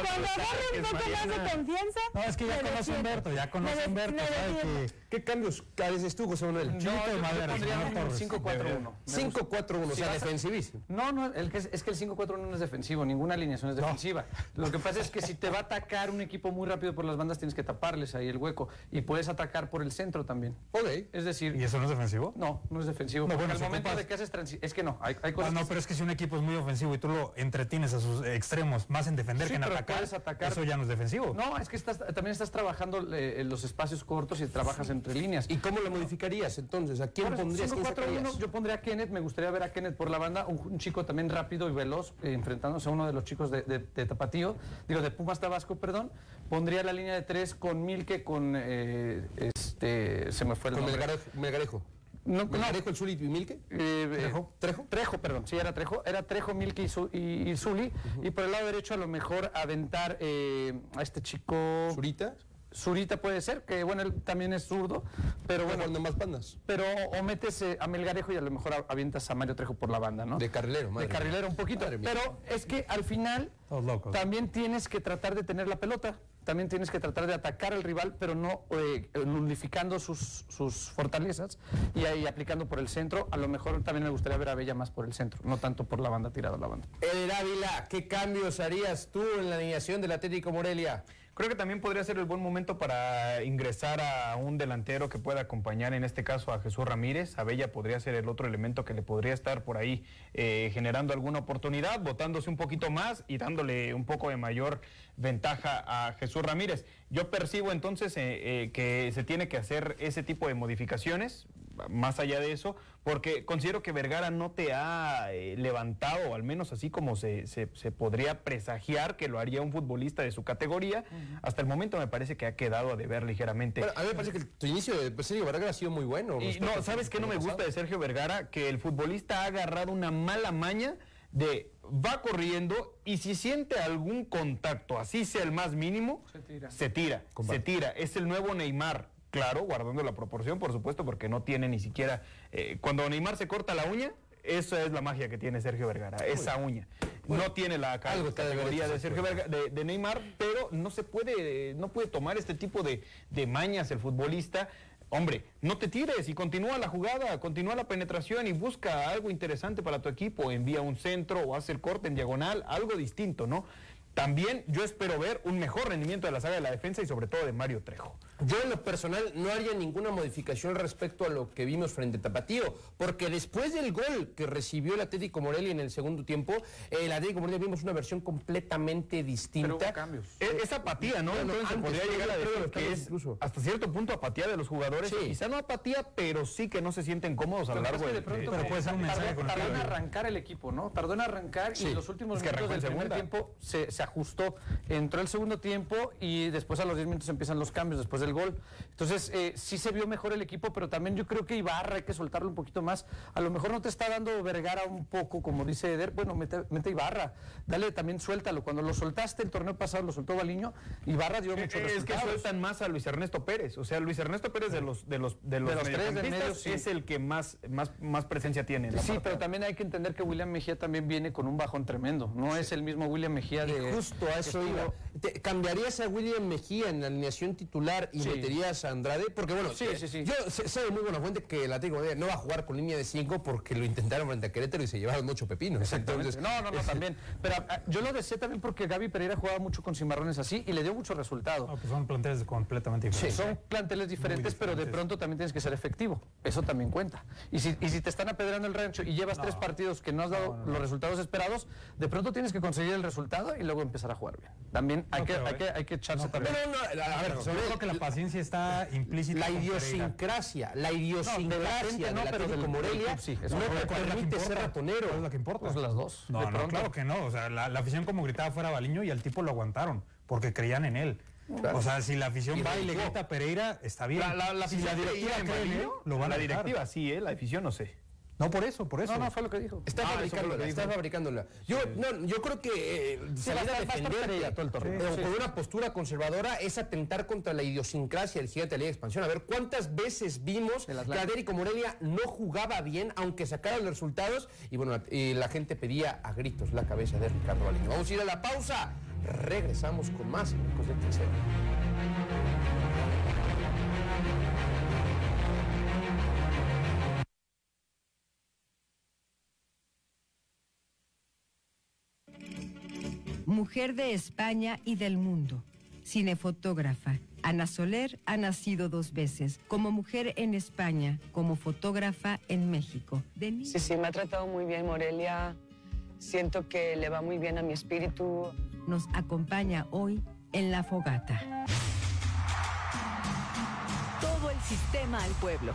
Cuando, cuando agarre un poco más de confianza. No, es que ya conoce a. Humberto, ya conoce a Humberto, me sabe que... ¿Qué cambios haces tú, José Manuel? Chilito de madera, pondría señor un Torres. 5-4-1. 5-4-1, o Si sea, defensivísimo. No, no, el que es, es que el 5-4-1 no es defensivo, ninguna alineación es defensiva. Lo que pasa es que si te va a atacar un equipo muy rápido por las bandas, tienes que taparles ahí el hueco. Y puedes atacar por el centro también. Ok. Es decir, ¿Y eso no es defensivo? no, no es defensivo. No, bueno, de que haces transi- es que no, hay, hay Ah, cosas no, que pero es que si un equipo es muy ofensivo y tú lo entretienes a sus extremos, más en defender Sí, que en atacar, atacar- eso ya no es defensivo. No, es que estás, también estás trabajando eh, en los espacios cortos y trabajas entre líneas. ¿Y cómo lo modificarías entonces? ¿A quién pondrías? ¿Quién 5-4-1, sacarías? yo pondría a Kenneth, me gustaría ver a Kenneth por la banda, un, un chico también rápido y veloz, eh, enfrentándose a uno de los chicos de, de- de Tapatío, digo, de Pumas Tabasco, perdón. Pondría la línea de tres con Milke, con, eh, este, se me fue el Con nombre. Melgarejo. Melgarejo. No, no, ¿Melgarejo, el Zuli y Milke? eh, eh, ¿Trejo? ¿Trejo? Trejo, perdón, sí, era Trejo. Era Trejo, Milke y, y, y Zuli. Y por el lado derecho a lo mejor aventar eh, a este chico... ¿Zurita? Zurita puede ser, que bueno, él también es zurdo, pero bueno, Bueno, más bandas. pero o metes eh, a Melgarejo y a lo mejor avientas a Mario Trejo por la banda, ¿no? De carrilero, madre De carrilero un poquito. Madre mía. Pero es que al final Todos locos. también tienes que tratar de tener la pelota. También tienes que tratar de atacar al rival, pero no eh, nulificando sus, sus fortalezas y ahí aplicando por el centro. A lo mejor también me gustaría ver a Bella más por el centro, no tanto por la banda tirada a la banda. Eder Ávila, ¿qué cambios harías tú en la alineación del Atlético Morelia? Creo que también podría ser el buen momento para ingresar a un delantero que pueda acompañar, en este caso a Jesús Ramírez. Abella podría ser el otro elemento que le podría estar por ahí eh, generando alguna oportunidad, botándose un poquito más y dándole un poco de mayor ventaja a Jesús Ramírez. Yo percibo entonces eh, eh, que se tiene que hacer ese tipo de modificaciones, más allá de eso, porque considero que Vergara no te ha eh, levantado, o al menos así como se, se- se podría presagiar que lo haría un futbolista de su categoría. Hasta el momento me parece que ha quedado a deber ligeramente. Bueno, a mí me parece que el- tu inicio de Sergio Vargas ha sido muy bueno. Y no, ¿sabes qué no me gusta de Sergio Vergara? Que el futbolista ha agarrado una mala maña de va corriendo y si siente algún contacto, así sea el más mínimo, Se tira. se tira, se tira. Es el nuevo Neymar. Claro, guardando la proporción, por supuesto, porque no tiene ni siquiera... eh, cuando Neymar se corta la uña, esa es la magia que tiene Sergio Vergara, esa uña. no tiene la algo categoría de Sergio Verga- de, de Neymar, pero no se puede, no puede tomar este tipo de, de mañas el futbolista. Hombre, no te tires y continúa la jugada, continúa la penetración y busca algo interesante para tu equipo. Envía un centro o hace el corte en diagonal, algo distinto, ¿no? También yo espero ver un mejor rendimiento de la saga de la defensa y sobre todo de Mario Trejo. Yo en lo personal no haría ninguna modificación respecto a lo que vimos frente a Tapatío, porque después del gol que recibió el Atlético Morelia en el segundo tiempo, el Atlético Morelia vimos una versión completamente distinta. cambios. E- Es, apatía, ¿no? Bueno, Entonces se antes, podría llegar a decir los que es incluso. hasta cierto punto apatía de los jugadores. Sí. Quizá no apatía, pero sí que no se sienten cómodos a lo largo de, de pronto Pero puede ser un tardó, mensaje en arrancar el equipo, ¿no? Tardó en arrancar Sí. y los últimos Es que minutos del en primer tiempo se, se ajustó. Entró el segundo tiempo y después a los 10 minutos empiezan los cambios después del gol. Entonces, eh, sí se vio mejor el equipo, pero también yo creo que Ibarra hay que soltarlo un poquito más. A lo mejor no te está dando Vergara un poco, como dice Eder. Bueno, mete, mete Ibarra. Dale también, suéltalo. Cuando lo soltaste el torneo pasado, lo soltó Baliño. Ibarra dio mucho Eh, es que sueltan más a Luis Ernesto Pérez. O sea, Luis Ernesto Pérez de los de los de los, De los tres del medio, sí. es el que más, más, más presencia tiene. en la Sí, parte pero también hay que entender que William Mejía también viene con un bajón tremendo. No es el mismo William Mejía de. Y justo a eso iba. ¿Cambiarías a William Mejía en la alineación titular y Sí. meterías a Andrade? Porque bueno, Sí, eh, sí, sí. yo sé, sé de muy buena fuente que el Atlético de Madrid no va a jugar con línea de 5 porque lo intentaron frente a Querétaro y se llevaron pepinos. Exactamente. Entonces, no, no, no, también. (laughs) Pero ah, yo lo deseé también porque Gaby Pereira jugaba mucho con cimarrones así y le dio mucho resultado. No, pues son planteles completamente diferentes. Son planteles diferentes, pero de pronto también tienes que ser efectivo. Eso también cuenta. Y si, y si te están apedrando el rancho y llevas tres partidos que no has dado los resultados esperados, de pronto tienes que conseguir el resultado y luego empezar a jugar bien. También hay, No que, creo, hay, ¿eh? que, hay que echarse No también. No, no, no, a ver, sobre creo que la paciencia está implícita. la idiosincrasia, la No, idiosincrasia de la gente no, pero Morelia sí, eso no no, te ¿Cuál es la permite ser ratonero. ¿Cuál es la que importa? Pues las dos. No, de no, claro que no. O sea, la, la afición como gritaba fuera Baliño y al tipo lo aguantaron porque creían en él. O sea, si la afición Y va y le grita a Pereira, está bien. La, la, la si la directiva cree lo van la a dejar. directiva sí, ¿eh? la afición no sé. No, por eso, por eso. No, no, fue lo que dijo. Está Ah, fabricándola, está fabricándola. Yo, no, yo creo que eh, Sí, salir a a a defender Pereira todo el torneo. eh, con una postura conservadora es atentar contra la idiosincrasia del gigante de la Liga de Expansión. A ver, ¿cuántas veces vimos que. Adérico Morelia no jugaba bien, aunque sacara los resultados? Y bueno, y la gente pedía a gritos la cabeza de Ricardo Baliño. Vamos a ir a la pausa. Regresamos con más Tercero. Mujer de España y del mundo. Cinefotógrafa. Ana Soler ha nacido dos veces, como mujer en España, como fotógrafa en México. Sí, sí, me ha tratado muy bien Morelia. Siento que le va muy bien a mi espíritu. Nos acompaña hoy en La Fogata. Todo el sistema al pueblo.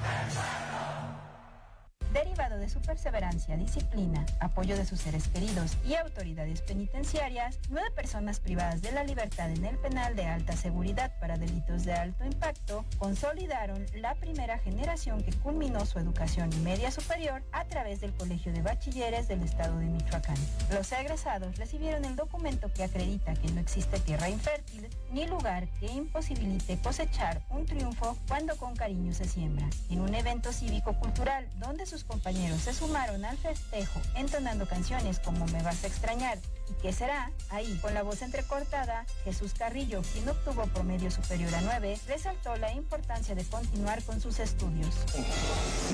Derivado de su perseverancia, disciplina, apoyo de sus seres queridos y autoridades penitenciarias, nueve personas privadas de la libertad en el penal de alta seguridad para delitos de alto impacto consolidaron la primera generación que culminó su educación media superior a través del Colegio de Bachilleres del Estado de Michoacán. Los egresados recibieron el documento que acredita que no existe tierra infértil ni lugar que imposibilite cosechar un triunfo cuando con cariño se siembra. En un evento cívico-cultural donde sus compañeros se sumaron al festejo entonando canciones como Me vas a extrañar y ¿Qué será? Ahí, con la voz entrecortada, Jesús Carrillo, quien obtuvo promedio superior a 9, resaltó la importancia de continuar con sus estudios.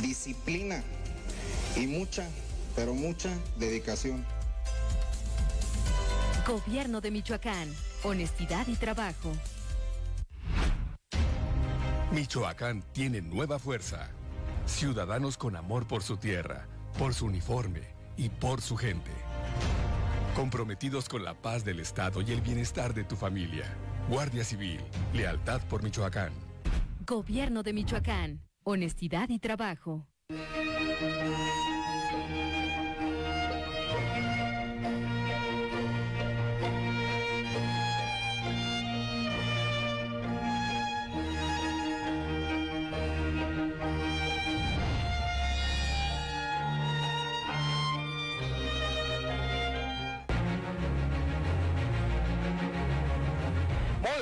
disciplina y mucha, pero mucha dedicación. Gobierno de Michoacán. Honestidad y trabajo. Michoacán tiene nueva fuerza. Ciudadanos con amor por su tierra, por su uniforme y por su gente. Comprometidos con la paz del Estado y el bienestar de tu familia. Guardia Civil, lealtad por Michoacán. Gobierno de Michoacán. Honestidad y trabajo.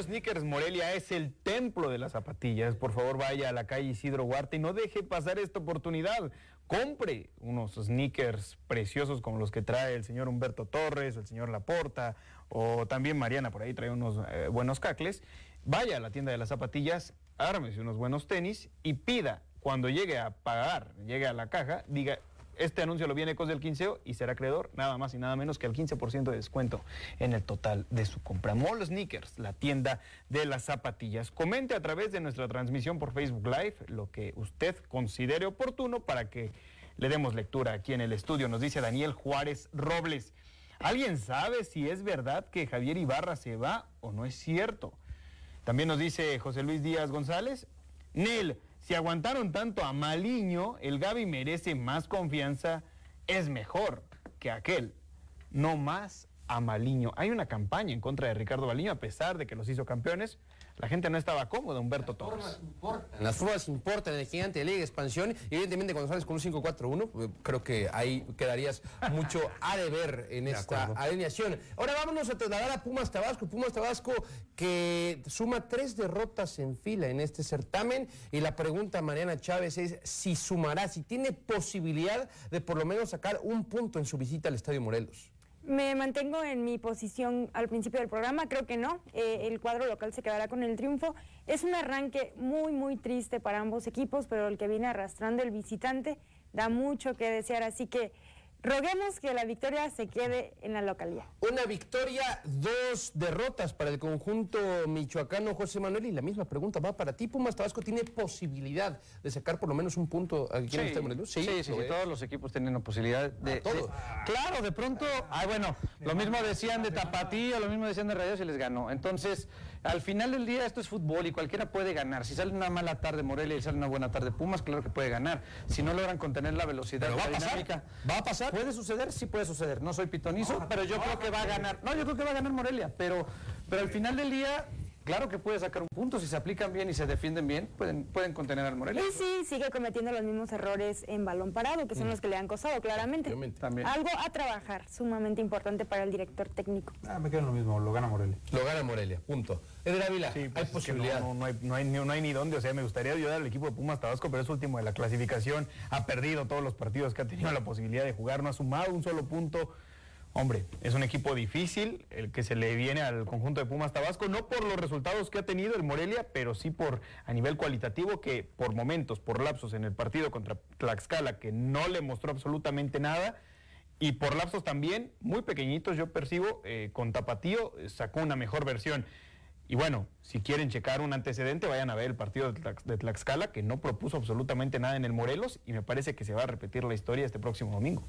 Sneakers Morelia es el templo de las zapatillas. Por favor, vaya a la calle Isidro Huarte y no deje pasar esta oportunidad. compre unos sneakers preciosos como los que trae el señor Humberto Torres, el señor Laporta o también Mariana por ahí trae unos eh, buenos cacles, vaya a la tienda de las zapatillas, ármese unos buenos tenis y pida cuando llegue a pagar, llegue a la caja, diga, este anuncio lo viene Ecos del Quinceo y será acreedor nada más y nada menos que al 15% de descuento en el total de su compra. Mall Sneakers, la tienda de las zapatillas. Comente a través de nuestra transmisión por Facebook Live lo que usted considere oportuno para que le demos lectura aquí en el estudio. Nos dice Daniel Juárez Robles. ¿Alguien sabe si es verdad que Javier Ibarra se va o no es cierto? También nos dice José Luis Díaz González. Nel, si aguantaron tanto a Maliño, el Gaby merece más confianza, es mejor que aquel. No más a Maliño. Hay una campaña en contra de Ricardo Maliño, a pesar de que los hizo campeones. La gente no estaba cómoda, Humberto Torres. Las formas importan en el gigante de Liga de Expansión. Y evidentemente cuando sales con un 5-4-1, eh, creo que ahí quedarías mucho (laughs) a deber en esta alineación. Ahora vámonos a trasladar a Pumas Tabasco. Pumas Tabasco que suma tres derrotas en fila en este certamen. Y la pregunta, Mariana Chávez, es si sumará, si tiene posibilidad de por lo menos sacar un punto en su visita al Estadio Morelos. Me mantengo en mi posición al principio del programa, creo que no. Eh, el cuadro local se quedará con el triunfo. Es un arranque muy, muy triste para ambos equipos, pero el que viene arrastrando el visitante da mucho que desear, así que roguemos que la victoria se quede en la localidad. Una victoria, dos derrotas para el conjunto michoacano José Manuel. Y la misma pregunta va para ti. Pumas Tabasco tiene posibilidad de sacar por lo menos un punto aquí en Sí, este Morelos. sí, sí, sí, todos los equipos tienen la posibilidad de... todos. de- claro, de pronto, ay, bueno, lo mismo decían de Tapatío, lo mismo decían de Rayos y les ganó. Entonces, al final del día esto es fútbol y cualquiera puede ganar. Si sale una mala tarde Morelia y sale una buena tarde Pumas, claro que puede ganar. Si no logran contener la velocidad, Pero va la a pasar, dinámica... ¿Va a pasar? ¿Puede suceder? Sí puede suceder. No soy pitonizo, pero yo creo que va a ganar. No, yo creo que va a ganar Morelia, pero, pero al final del día... Claro que puede sacar un punto, si se aplican bien y se defienden bien, pueden, pueden contener al Morelia. Y sí, sigue cometiendo los mismos errores en balón parado, que son los que le han costado claramente. También. Algo a trabajar, sumamente importante para el director técnico. Ah, me quedo en lo mismo, lo gana Morelia. Lo gana Morelia, punto. Eder Ávila, Sí, pues hay posibilidad. No, no, no hay, no, hay, ni- no hay ni dónde. O sea, me gustaría ayudar al equipo de Pumas Tabasco, pero es último de la clasificación. Ha perdido todos los partidos que ha tenido la posibilidad de jugar. No ha sumado un solo punto. Hombre, es un equipo difícil el que se le viene al conjunto de Pumas Tabasco, no por los resultados que ha tenido el Morelia, pero sí por a nivel cualitativo que por momentos, por lapsos en el partido contra Tlaxcala, que no le mostró absolutamente nada, y por lapsos también, muy pequeñitos, yo percibo, eh, con Tapatío eh, sacó una mejor versión. Y bueno, si quieren checar un antecedente, vayan a ver el partido de, Tlax- de Tlaxcala, que no propuso absolutamente nada en el Morelos, y me parece que se va a repetir la historia este próximo domingo.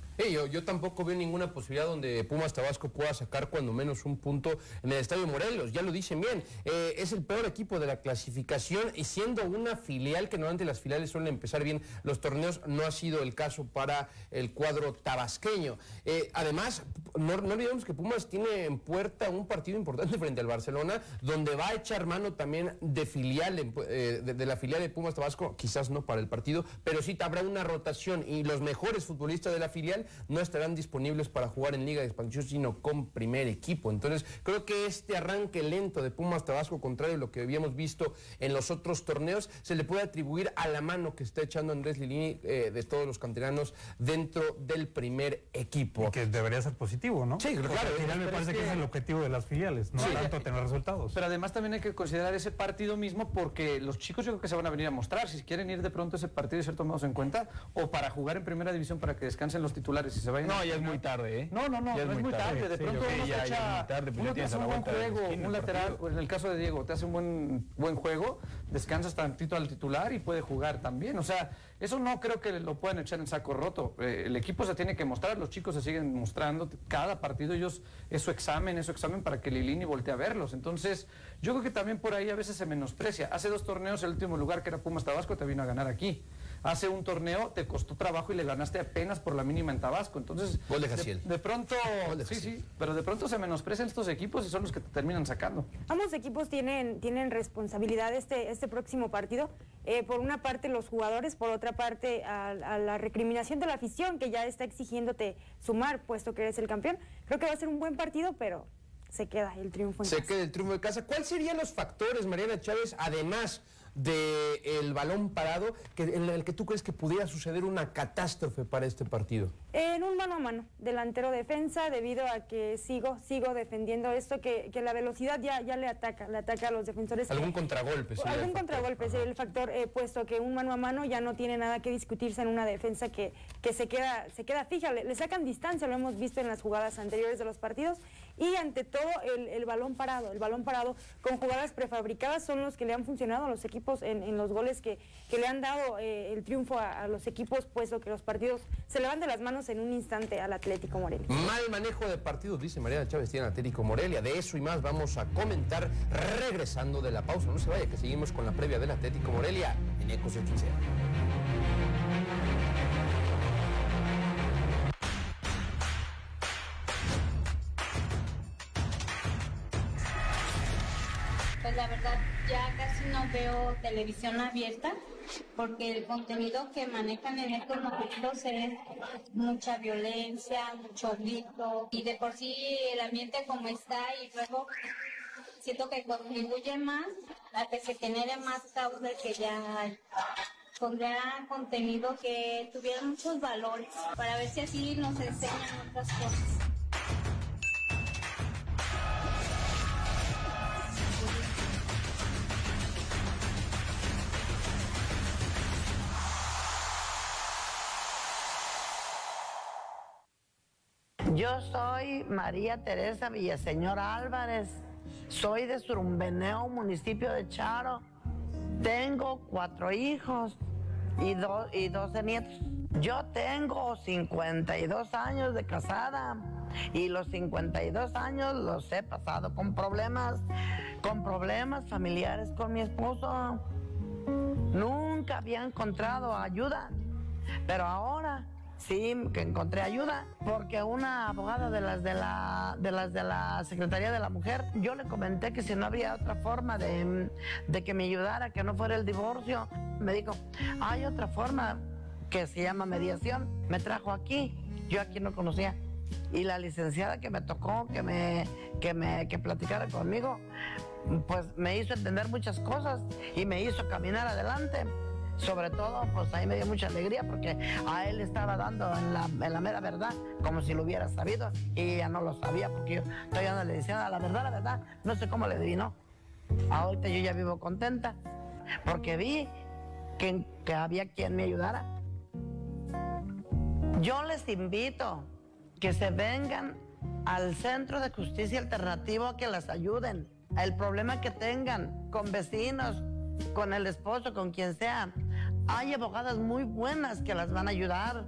Yo tampoco veo ninguna posibilidad donde Pumas Tabasco pueda sacar cuando menos un punto en el Estadio Morelos. Ya lo dicen bien. Eh, es el peor equipo de la clasificación y siendo una filial que normalmente las filiales suelen empezar bien los torneos, no ha sido el caso para el cuadro tabasqueño. Eh, además, no, no olvidemos que Pumas tiene en puerta un partido importante frente al Barcelona, donde va a echar mano también de filial, eh, de, de la filial de Pumas Tabasco, quizás no para el partido, pero sí habrá una rotación y los mejores futbolistas de la filial no estarán disponibles para jugar en Liga de Expansión, sino con primer equipo. Entonces, creo que este arranque lento de Pumas Tabasco, contrario a lo que habíamos visto en los otros torneos, se le puede atribuir a la mano que está echando Andrés Lilini eh, de todos los canteranos dentro del primer equipo. Que debería ser positivo, ¿no? Sí, Porque claro, Al final me parece que, que- es el objetivo de las filiales, no Sí. tanto tener resultados. Pero además también hay que considerar ese partido mismo porque los chicos yo creo que se van a venir a mostrar si quieren ir de pronto a ese partido y ser tomados en cuenta o para jugar en primera división para que descansen los titulares y se vayan. No, ya es muy tarde, ¿eh? No, no, no, Ya no es muy tarde. De Sí, pronto uno ya- se ya es echa, muy tarde, uno ya te tienes hace a la un buen juego, esquina un lateral, pues en el caso de Diego, te hace un buen buen juego, descansas tantito al titular y puede jugar también. O sea, eso no creo que lo puedan echar en saco roto. Eh, el equipo se tiene que mostrar, los chicos se siguen mostrando cada partido, ellos es su examen, es su examen para que Lilini voltee a verlos. Entonces, yo creo que también por ahí a veces se menosprecia. Hace dos torneos el último lugar que era Pumas Tabasco te vino a ganar aquí. Hace un torneo te costó trabajo y le ganaste apenas por la mínima en Tabasco. Entonces, Gol de Jaciel. de pronto, sí, sí, pero de pronto se menosprecian estos equipos y son los que te terminan sacando. Ambos equipos tienen, tienen responsabilidad este, este próximo partido. Eh, por una parte los jugadores, por otra parte a, a la recriminación de la afición que ya está exigiéndote sumar, puesto que eres el campeón. Creo que va a ser un buen partido, pero se queda el triunfo en Se casa. queda el triunfo de casa. ¿Cuáles serían los factores, Mariana Chávez, además del balón parado que, en el que tú crees que pudiera suceder una catástrofe para este partido? En un mano a mano, delantero defensa, debido a que sigo, sigo defendiendo esto, que, que la velocidad ya, ya le ataca, le ataca a los defensores. Algún contragolpe. Algún contragolpe, sería el factor, eh, puesto que un mano a mano ya no tiene nada que discutirse en una defensa que, que se queda, se queda fija, le, le sacan distancia, lo hemos visto en las jugadas anteriores de los partidos, y ante todo el, el, balón parado, el balón parado con jugadas prefabricadas son los que le han funcionado a los equipos en, en los goles que, que, le han dado eh, el triunfo a, los equipos, puesto que los partidos se le van de las manos en un instante al Atlético Morelia. Mal manejo de partidos, dice Mariana Chávez, tiene Atlético Morelia, de eso y más vamos a comentar regresando de la pausa, no se vaya que seguimos con la previa del Atlético Morelia en Ecos 15. La verdad ya casi no veo televisión abierta porque el contenido que manejan en estos momentos es mucha violencia, mucho grito y de por sí el ambiente como está y luego siento que contribuye más a que se genere más causa que ya hay. Pondría contenido que tuviera muchos valores para ver si así nos enseñan otras cosas. Yo soy María Teresa Villaseñor Álvarez. Soy de Surumbeneo, municipio de Charo. Tengo cuatro hijos y, do- y 12 nietos. Yo tengo 52 años de casada y los 52 años los he pasado con problemas, con problemas familiares con mi esposo. Nunca había encontrado ayuda, pero ahora sí que encontré ayuda porque una abogada de las de la de las de la Secretaría de la Mujer, yo le comenté que si no había otra forma de, de que me ayudara, que no fuera el divorcio, me dijo, hay otra forma que se llama mediación. Me trajo aquí, yo aquí no conocía. Y la licenciada que me tocó, que me, que me que platicara conmigo, pues me hizo entender muchas cosas y me hizo caminar adelante. Sobre todo, pues ahí me dio mucha alegría porque a él estaba dando en la, en la mera verdad, como si lo hubiera sabido, y ella no lo sabía porque yo todavía no le decía la verdad, la verdad, no sé cómo le adivinó. Ahorita yo ya vivo contenta porque vi que, que había quien me ayudara. Yo les invito que se vengan al Centro de Justicia Alternativo a que las ayuden. El problema que tengan con vecinos, con el esposo, con quien sea. Hay abogadas muy buenas que las van a ayudar.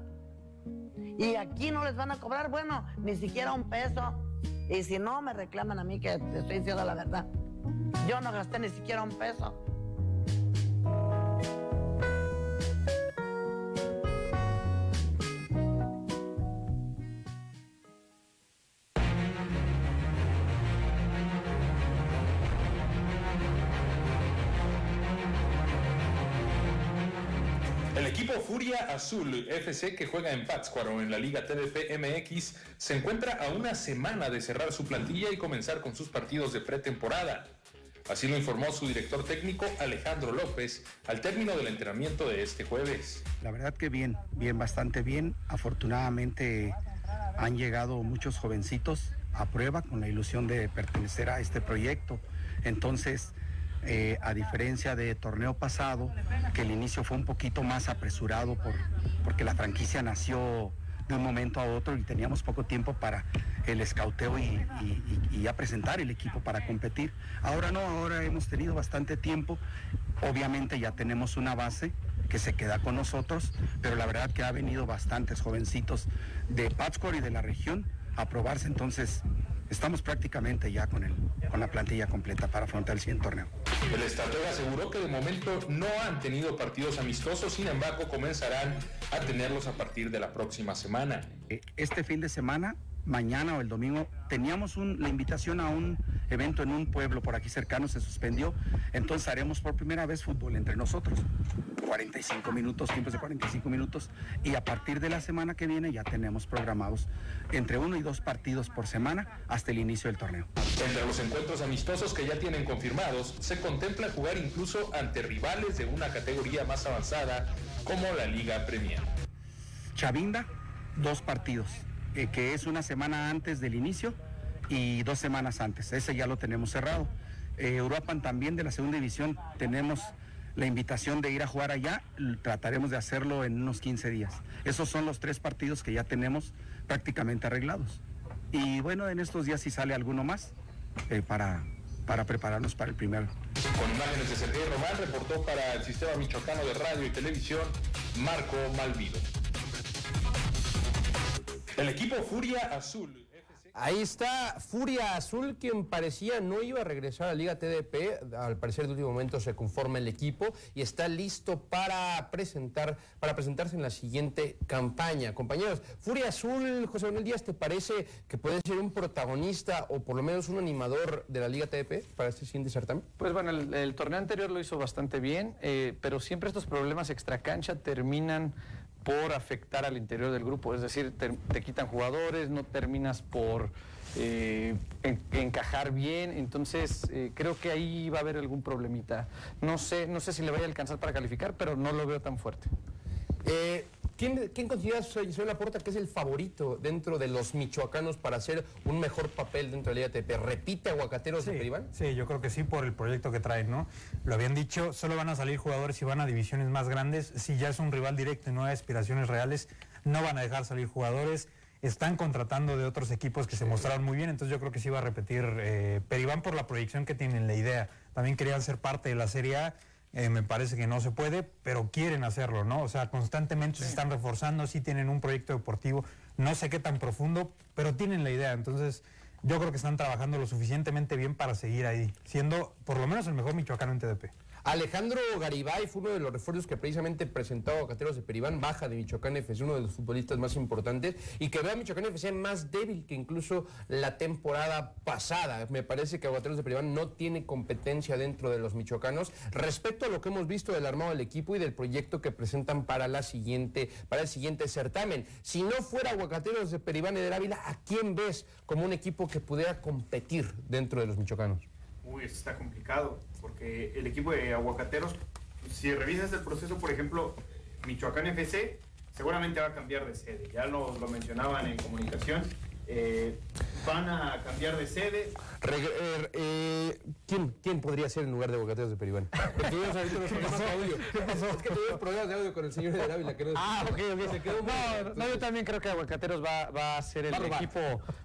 Y aquí no les van a cobrar, bueno, ni siquiera un peso. Y si no, me reclaman a mí que te estoy diciendo la verdad. Yo no gasté ni siquiera un peso. Equipo Furia Azul FC que juega en Pátzcuaro en la Liga TDP MX se encuentra a una semana de cerrar su plantilla y comenzar con sus partidos de pretemporada. Así lo informó su director técnico Alejandro López al término del entrenamiento de este jueves. La verdad que bien, bien, bastante bien. Afortunadamente han llegado muchos jovencitos a prueba con la ilusión de pertenecer a este proyecto. Entonces, eh, a diferencia de torneo pasado, que el inicio fue un poquito más apresurado por, porque la franquicia nació de un momento a otro y teníamos poco tiempo para el escauteo y, y- y- ya presentar el equipo para competir. Ahora no, ahora hemos tenido bastante tiempo. Obviamente ya tenemos una base que se queda con nosotros, pero la verdad que ha venido bastantes jovencitos de Pátzcuaro y de la región a probarse, entonces estamos prácticamente ya con, el, con la plantilla completa para afrontar el siguiente torneo. El estratega aseguró que de momento no han tenido partidos amistosos, sin embargo comenzarán a tenerlos a partir de la próxima semana. Eh, Este fin de semana mañana o el domingo teníamos un- la invitación a un evento en un pueblo por aquí cercano, se suspendió, entonces haremos por primera vez fútbol entre nosotros. 45 minutos, tiempos de 45 minutos, y a partir de la semana que viene ya tenemos programados entre uno y dos partidos por semana hasta el inicio del torneo. Entre los encuentros amistosos que ya tienen confirmados, se contempla jugar incluso ante rivales de una categoría más avanzada como la Liga Premier. Chavinda, dos partidos, eh, que es una semana antes del inicio y dos semanas antes. Ese ya lo tenemos cerrado. Eh, Uruapan también de la segunda división tenemos la invitación de ir a jugar allá. Trataremos de hacerlo en unos 15 días. Esos son los tres partidos que ya tenemos prácticamente arreglados. Y bueno, en estos días si sale alguno más eh, para, para prepararnos para el primero. Con imágenes de Sergei Román, reportó para el Sistema Michoacano de Radio y Televisión, Marco Malvido. El equipo Furia Azul. Ahí está Furia Azul, quien parecía no iba a regresar a la Liga TDP. Al parecer, de último momento se conforma el equipo y está listo para presentar, para presentarse en la siguiente campaña. Compañeros, Furia Azul, José Manuel Díaz, ¿te parece que puede ser un protagonista o por lo menos un animador de la Liga TDP para este siguiente certamen? Pues bueno, el, el torneo anterior lo hizo bastante bien, eh, pero siempre estos problemas extracancha terminan por afectar al interior del grupo, es decir, te, quitan jugadores, no terminas por eh, en- encajar bien, entonces eh, creo que ahí va a haber algún problemita. No sé, no sé si le vaya a alcanzar para calificar, pero no lo veo tan fuerte. Eh, ¿quién, ¿Quién consideras, señor Laporta, que es el favorito dentro de los michoacanos para hacer un mejor papel dentro de la Liga TDP? ¿Repite Aguacateros de Peribán? Sí, yo creo que sí, por el proyecto que traen, ¿no? Lo habían dicho, solo van a salir jugadores si van a divisiones más grandes. Si ya es un rival directo y no hay aspiraciones reales, no van a dejar salir jugadores. Están contratando de otros equipos que se mostraron muy bien, entonces yo creo que sí va a repetir eh, Peribán por la proyección que tienen, la idea. También querían ser parte de la Serie A. eh, me parece que no se puede, pero quieren hacerlo, ¿no? O sea, constantemente se están reforzando, sí tienen un proyecto deportivo, no sé qué tan profundo, pero tienen la idea. Entonces, yo creo que están trabajando lo suficientemente bien para seguir ahí, siendo por lo menos el mejor michoacano en TDP. Alejandro Garibay fue uno de los refuerzos que precisamente presentó a Aguacateros de Peribán, baja de Michoacán FC, uno de los futbolistas más importantes, y que ve a Michoacán FC más débil que incluso la temporada pasada. Me parece que Aguacateros de Peribán no tiene competencia dentro de los michoacanos respecto a lo que hemos visto del armado del equipo y del proyecto que presentan para la siguiente, para el siguiente certamen. Si no fuera Aguacateros de Peribán y de Ávila, ¿a quién ves como un equipo que pudiera competir dentro de los michoacanos? Uy, está complicado, porque el equipo de aguacateros, si revisas el proceso, por ejemplo, Michoacán FC, seguramente va a cambiar de sede. Ya lo, lo mencionaban en comunicación. Eh, van a cambiar de sede. Reg- eh, eh, ¿quién, ¿Quién podría ser en lugar de Bocateros de Peribán? Porque tuvimos ahorita unos problemas de audio. ¿Qué pasó? Es que tuvimos problemas de audio con el señor de Ávila. Que no Ah, ok, ok. Se quedó no, no, yo también creo que Aguacateros va, va a ser el Va a equipo,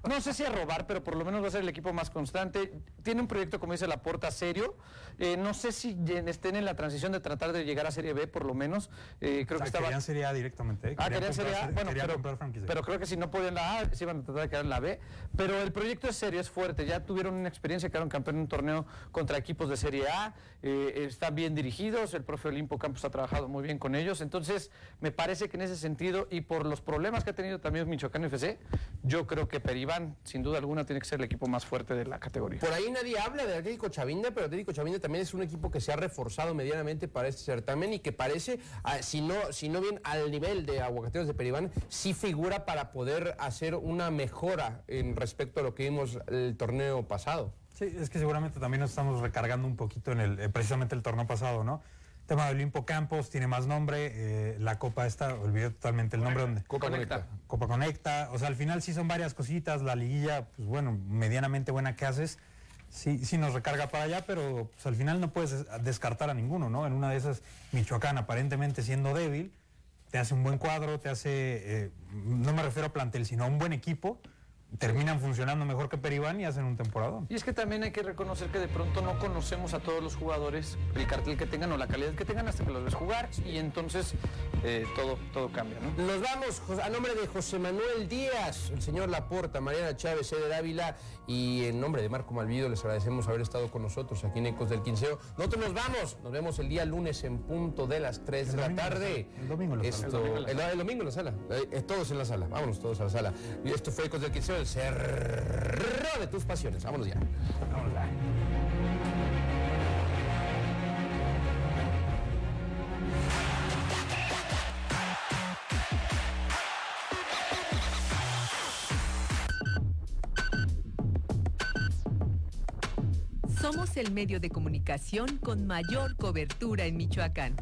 no sé si a robar, pero por lo menos va a ser el equipo más constante. Tiene un proyecto, como dice Laporta, serio. Eh, no sé si estén en la transición de tratar de llegar a Serie B, por lo menos. Eh, creo O sea, que estaba... querían Serie A directamente. ¿eh? Ah, querían comprar Serie A, bueno, querían pero, pero creo que si no podían la A, sí van a tratar de quedar en la B. Pero el proyecto es serio, es fuerte. Ya tuvieron una experiencia, quedaron campeón en un torneo contra equipos de Serie A. eh, están bien dirigidos, el profe Olimpo Campos ha trabajado muy bien con ellos. Entonces, me parece que en ese sentido, y por los problemas que ha tenido también Michoacán FC, yo creo que Peribán, sin duda alguna, tiene que ser el equipo más fuerte de la categoría. Por ahí nadie habla del Atlético Chavinda, pero Atlético Chavinda también es un equipo que se ha reforzado medianamente para este certamen y que parece, ah, si, no, si no bien al nivel de Aguacateros de Peribán, sí figura para poder hacer una mejora en respecto a lo que vimos el torneo pasado. Sí, es que seguramente también nos estamos recargando un poquito en el, eh, precisamente el torneo pasado, ¿no? El tema de Olimpo Campos tiene más nombre, eh, la Copa esta, olvidé totalmente el nombre. donde Copa Conecta. Copa Conecta, o sea, al final sí son varias cositas, la liguilla, pues bueno, medianamente buena que haces, sí, sí nos recarga para allá, pero pues, al final no puedes des- descartar a ninguno, ¿no? En una de esas, Michoacán aparentemente siendo débil, te hace un buen cuadro, te hace, eh, no me refiero a plantel, sino a un buen equipo, terminan funcionando mejor que Peribán y hacen un temporada. Y es que también hay que reconocer que de pronto no conocemos a todos los jugadores, el cartel que tengan o la calidad que tengan hasta que los ves jugar y entonces eh, todo, todo cambia, ¿no? Nos vamos a nombre de José Manuel Díaz, el señor Laporta, Mariana Chávez, Eder Ávila y en nombre de Marco Malvido les agradecemos haber estado con nosotros aquí en Ecos del Quinceo. Nosotros nos vamos, nos vemos el día lunes en punto de las 3 de la domingo en la tarde. el domingo en la sala. Esto- El domingo en la el- el domingo en la sala. Eh, eh, todos en la sala, vámonos todos a la sala. Y esto fue Ecos del Quinceo. el cerro de tus pasiones. Vámonos ya. Vámonos ya. El medio de comunicación con mayor cobertura en Michoacán.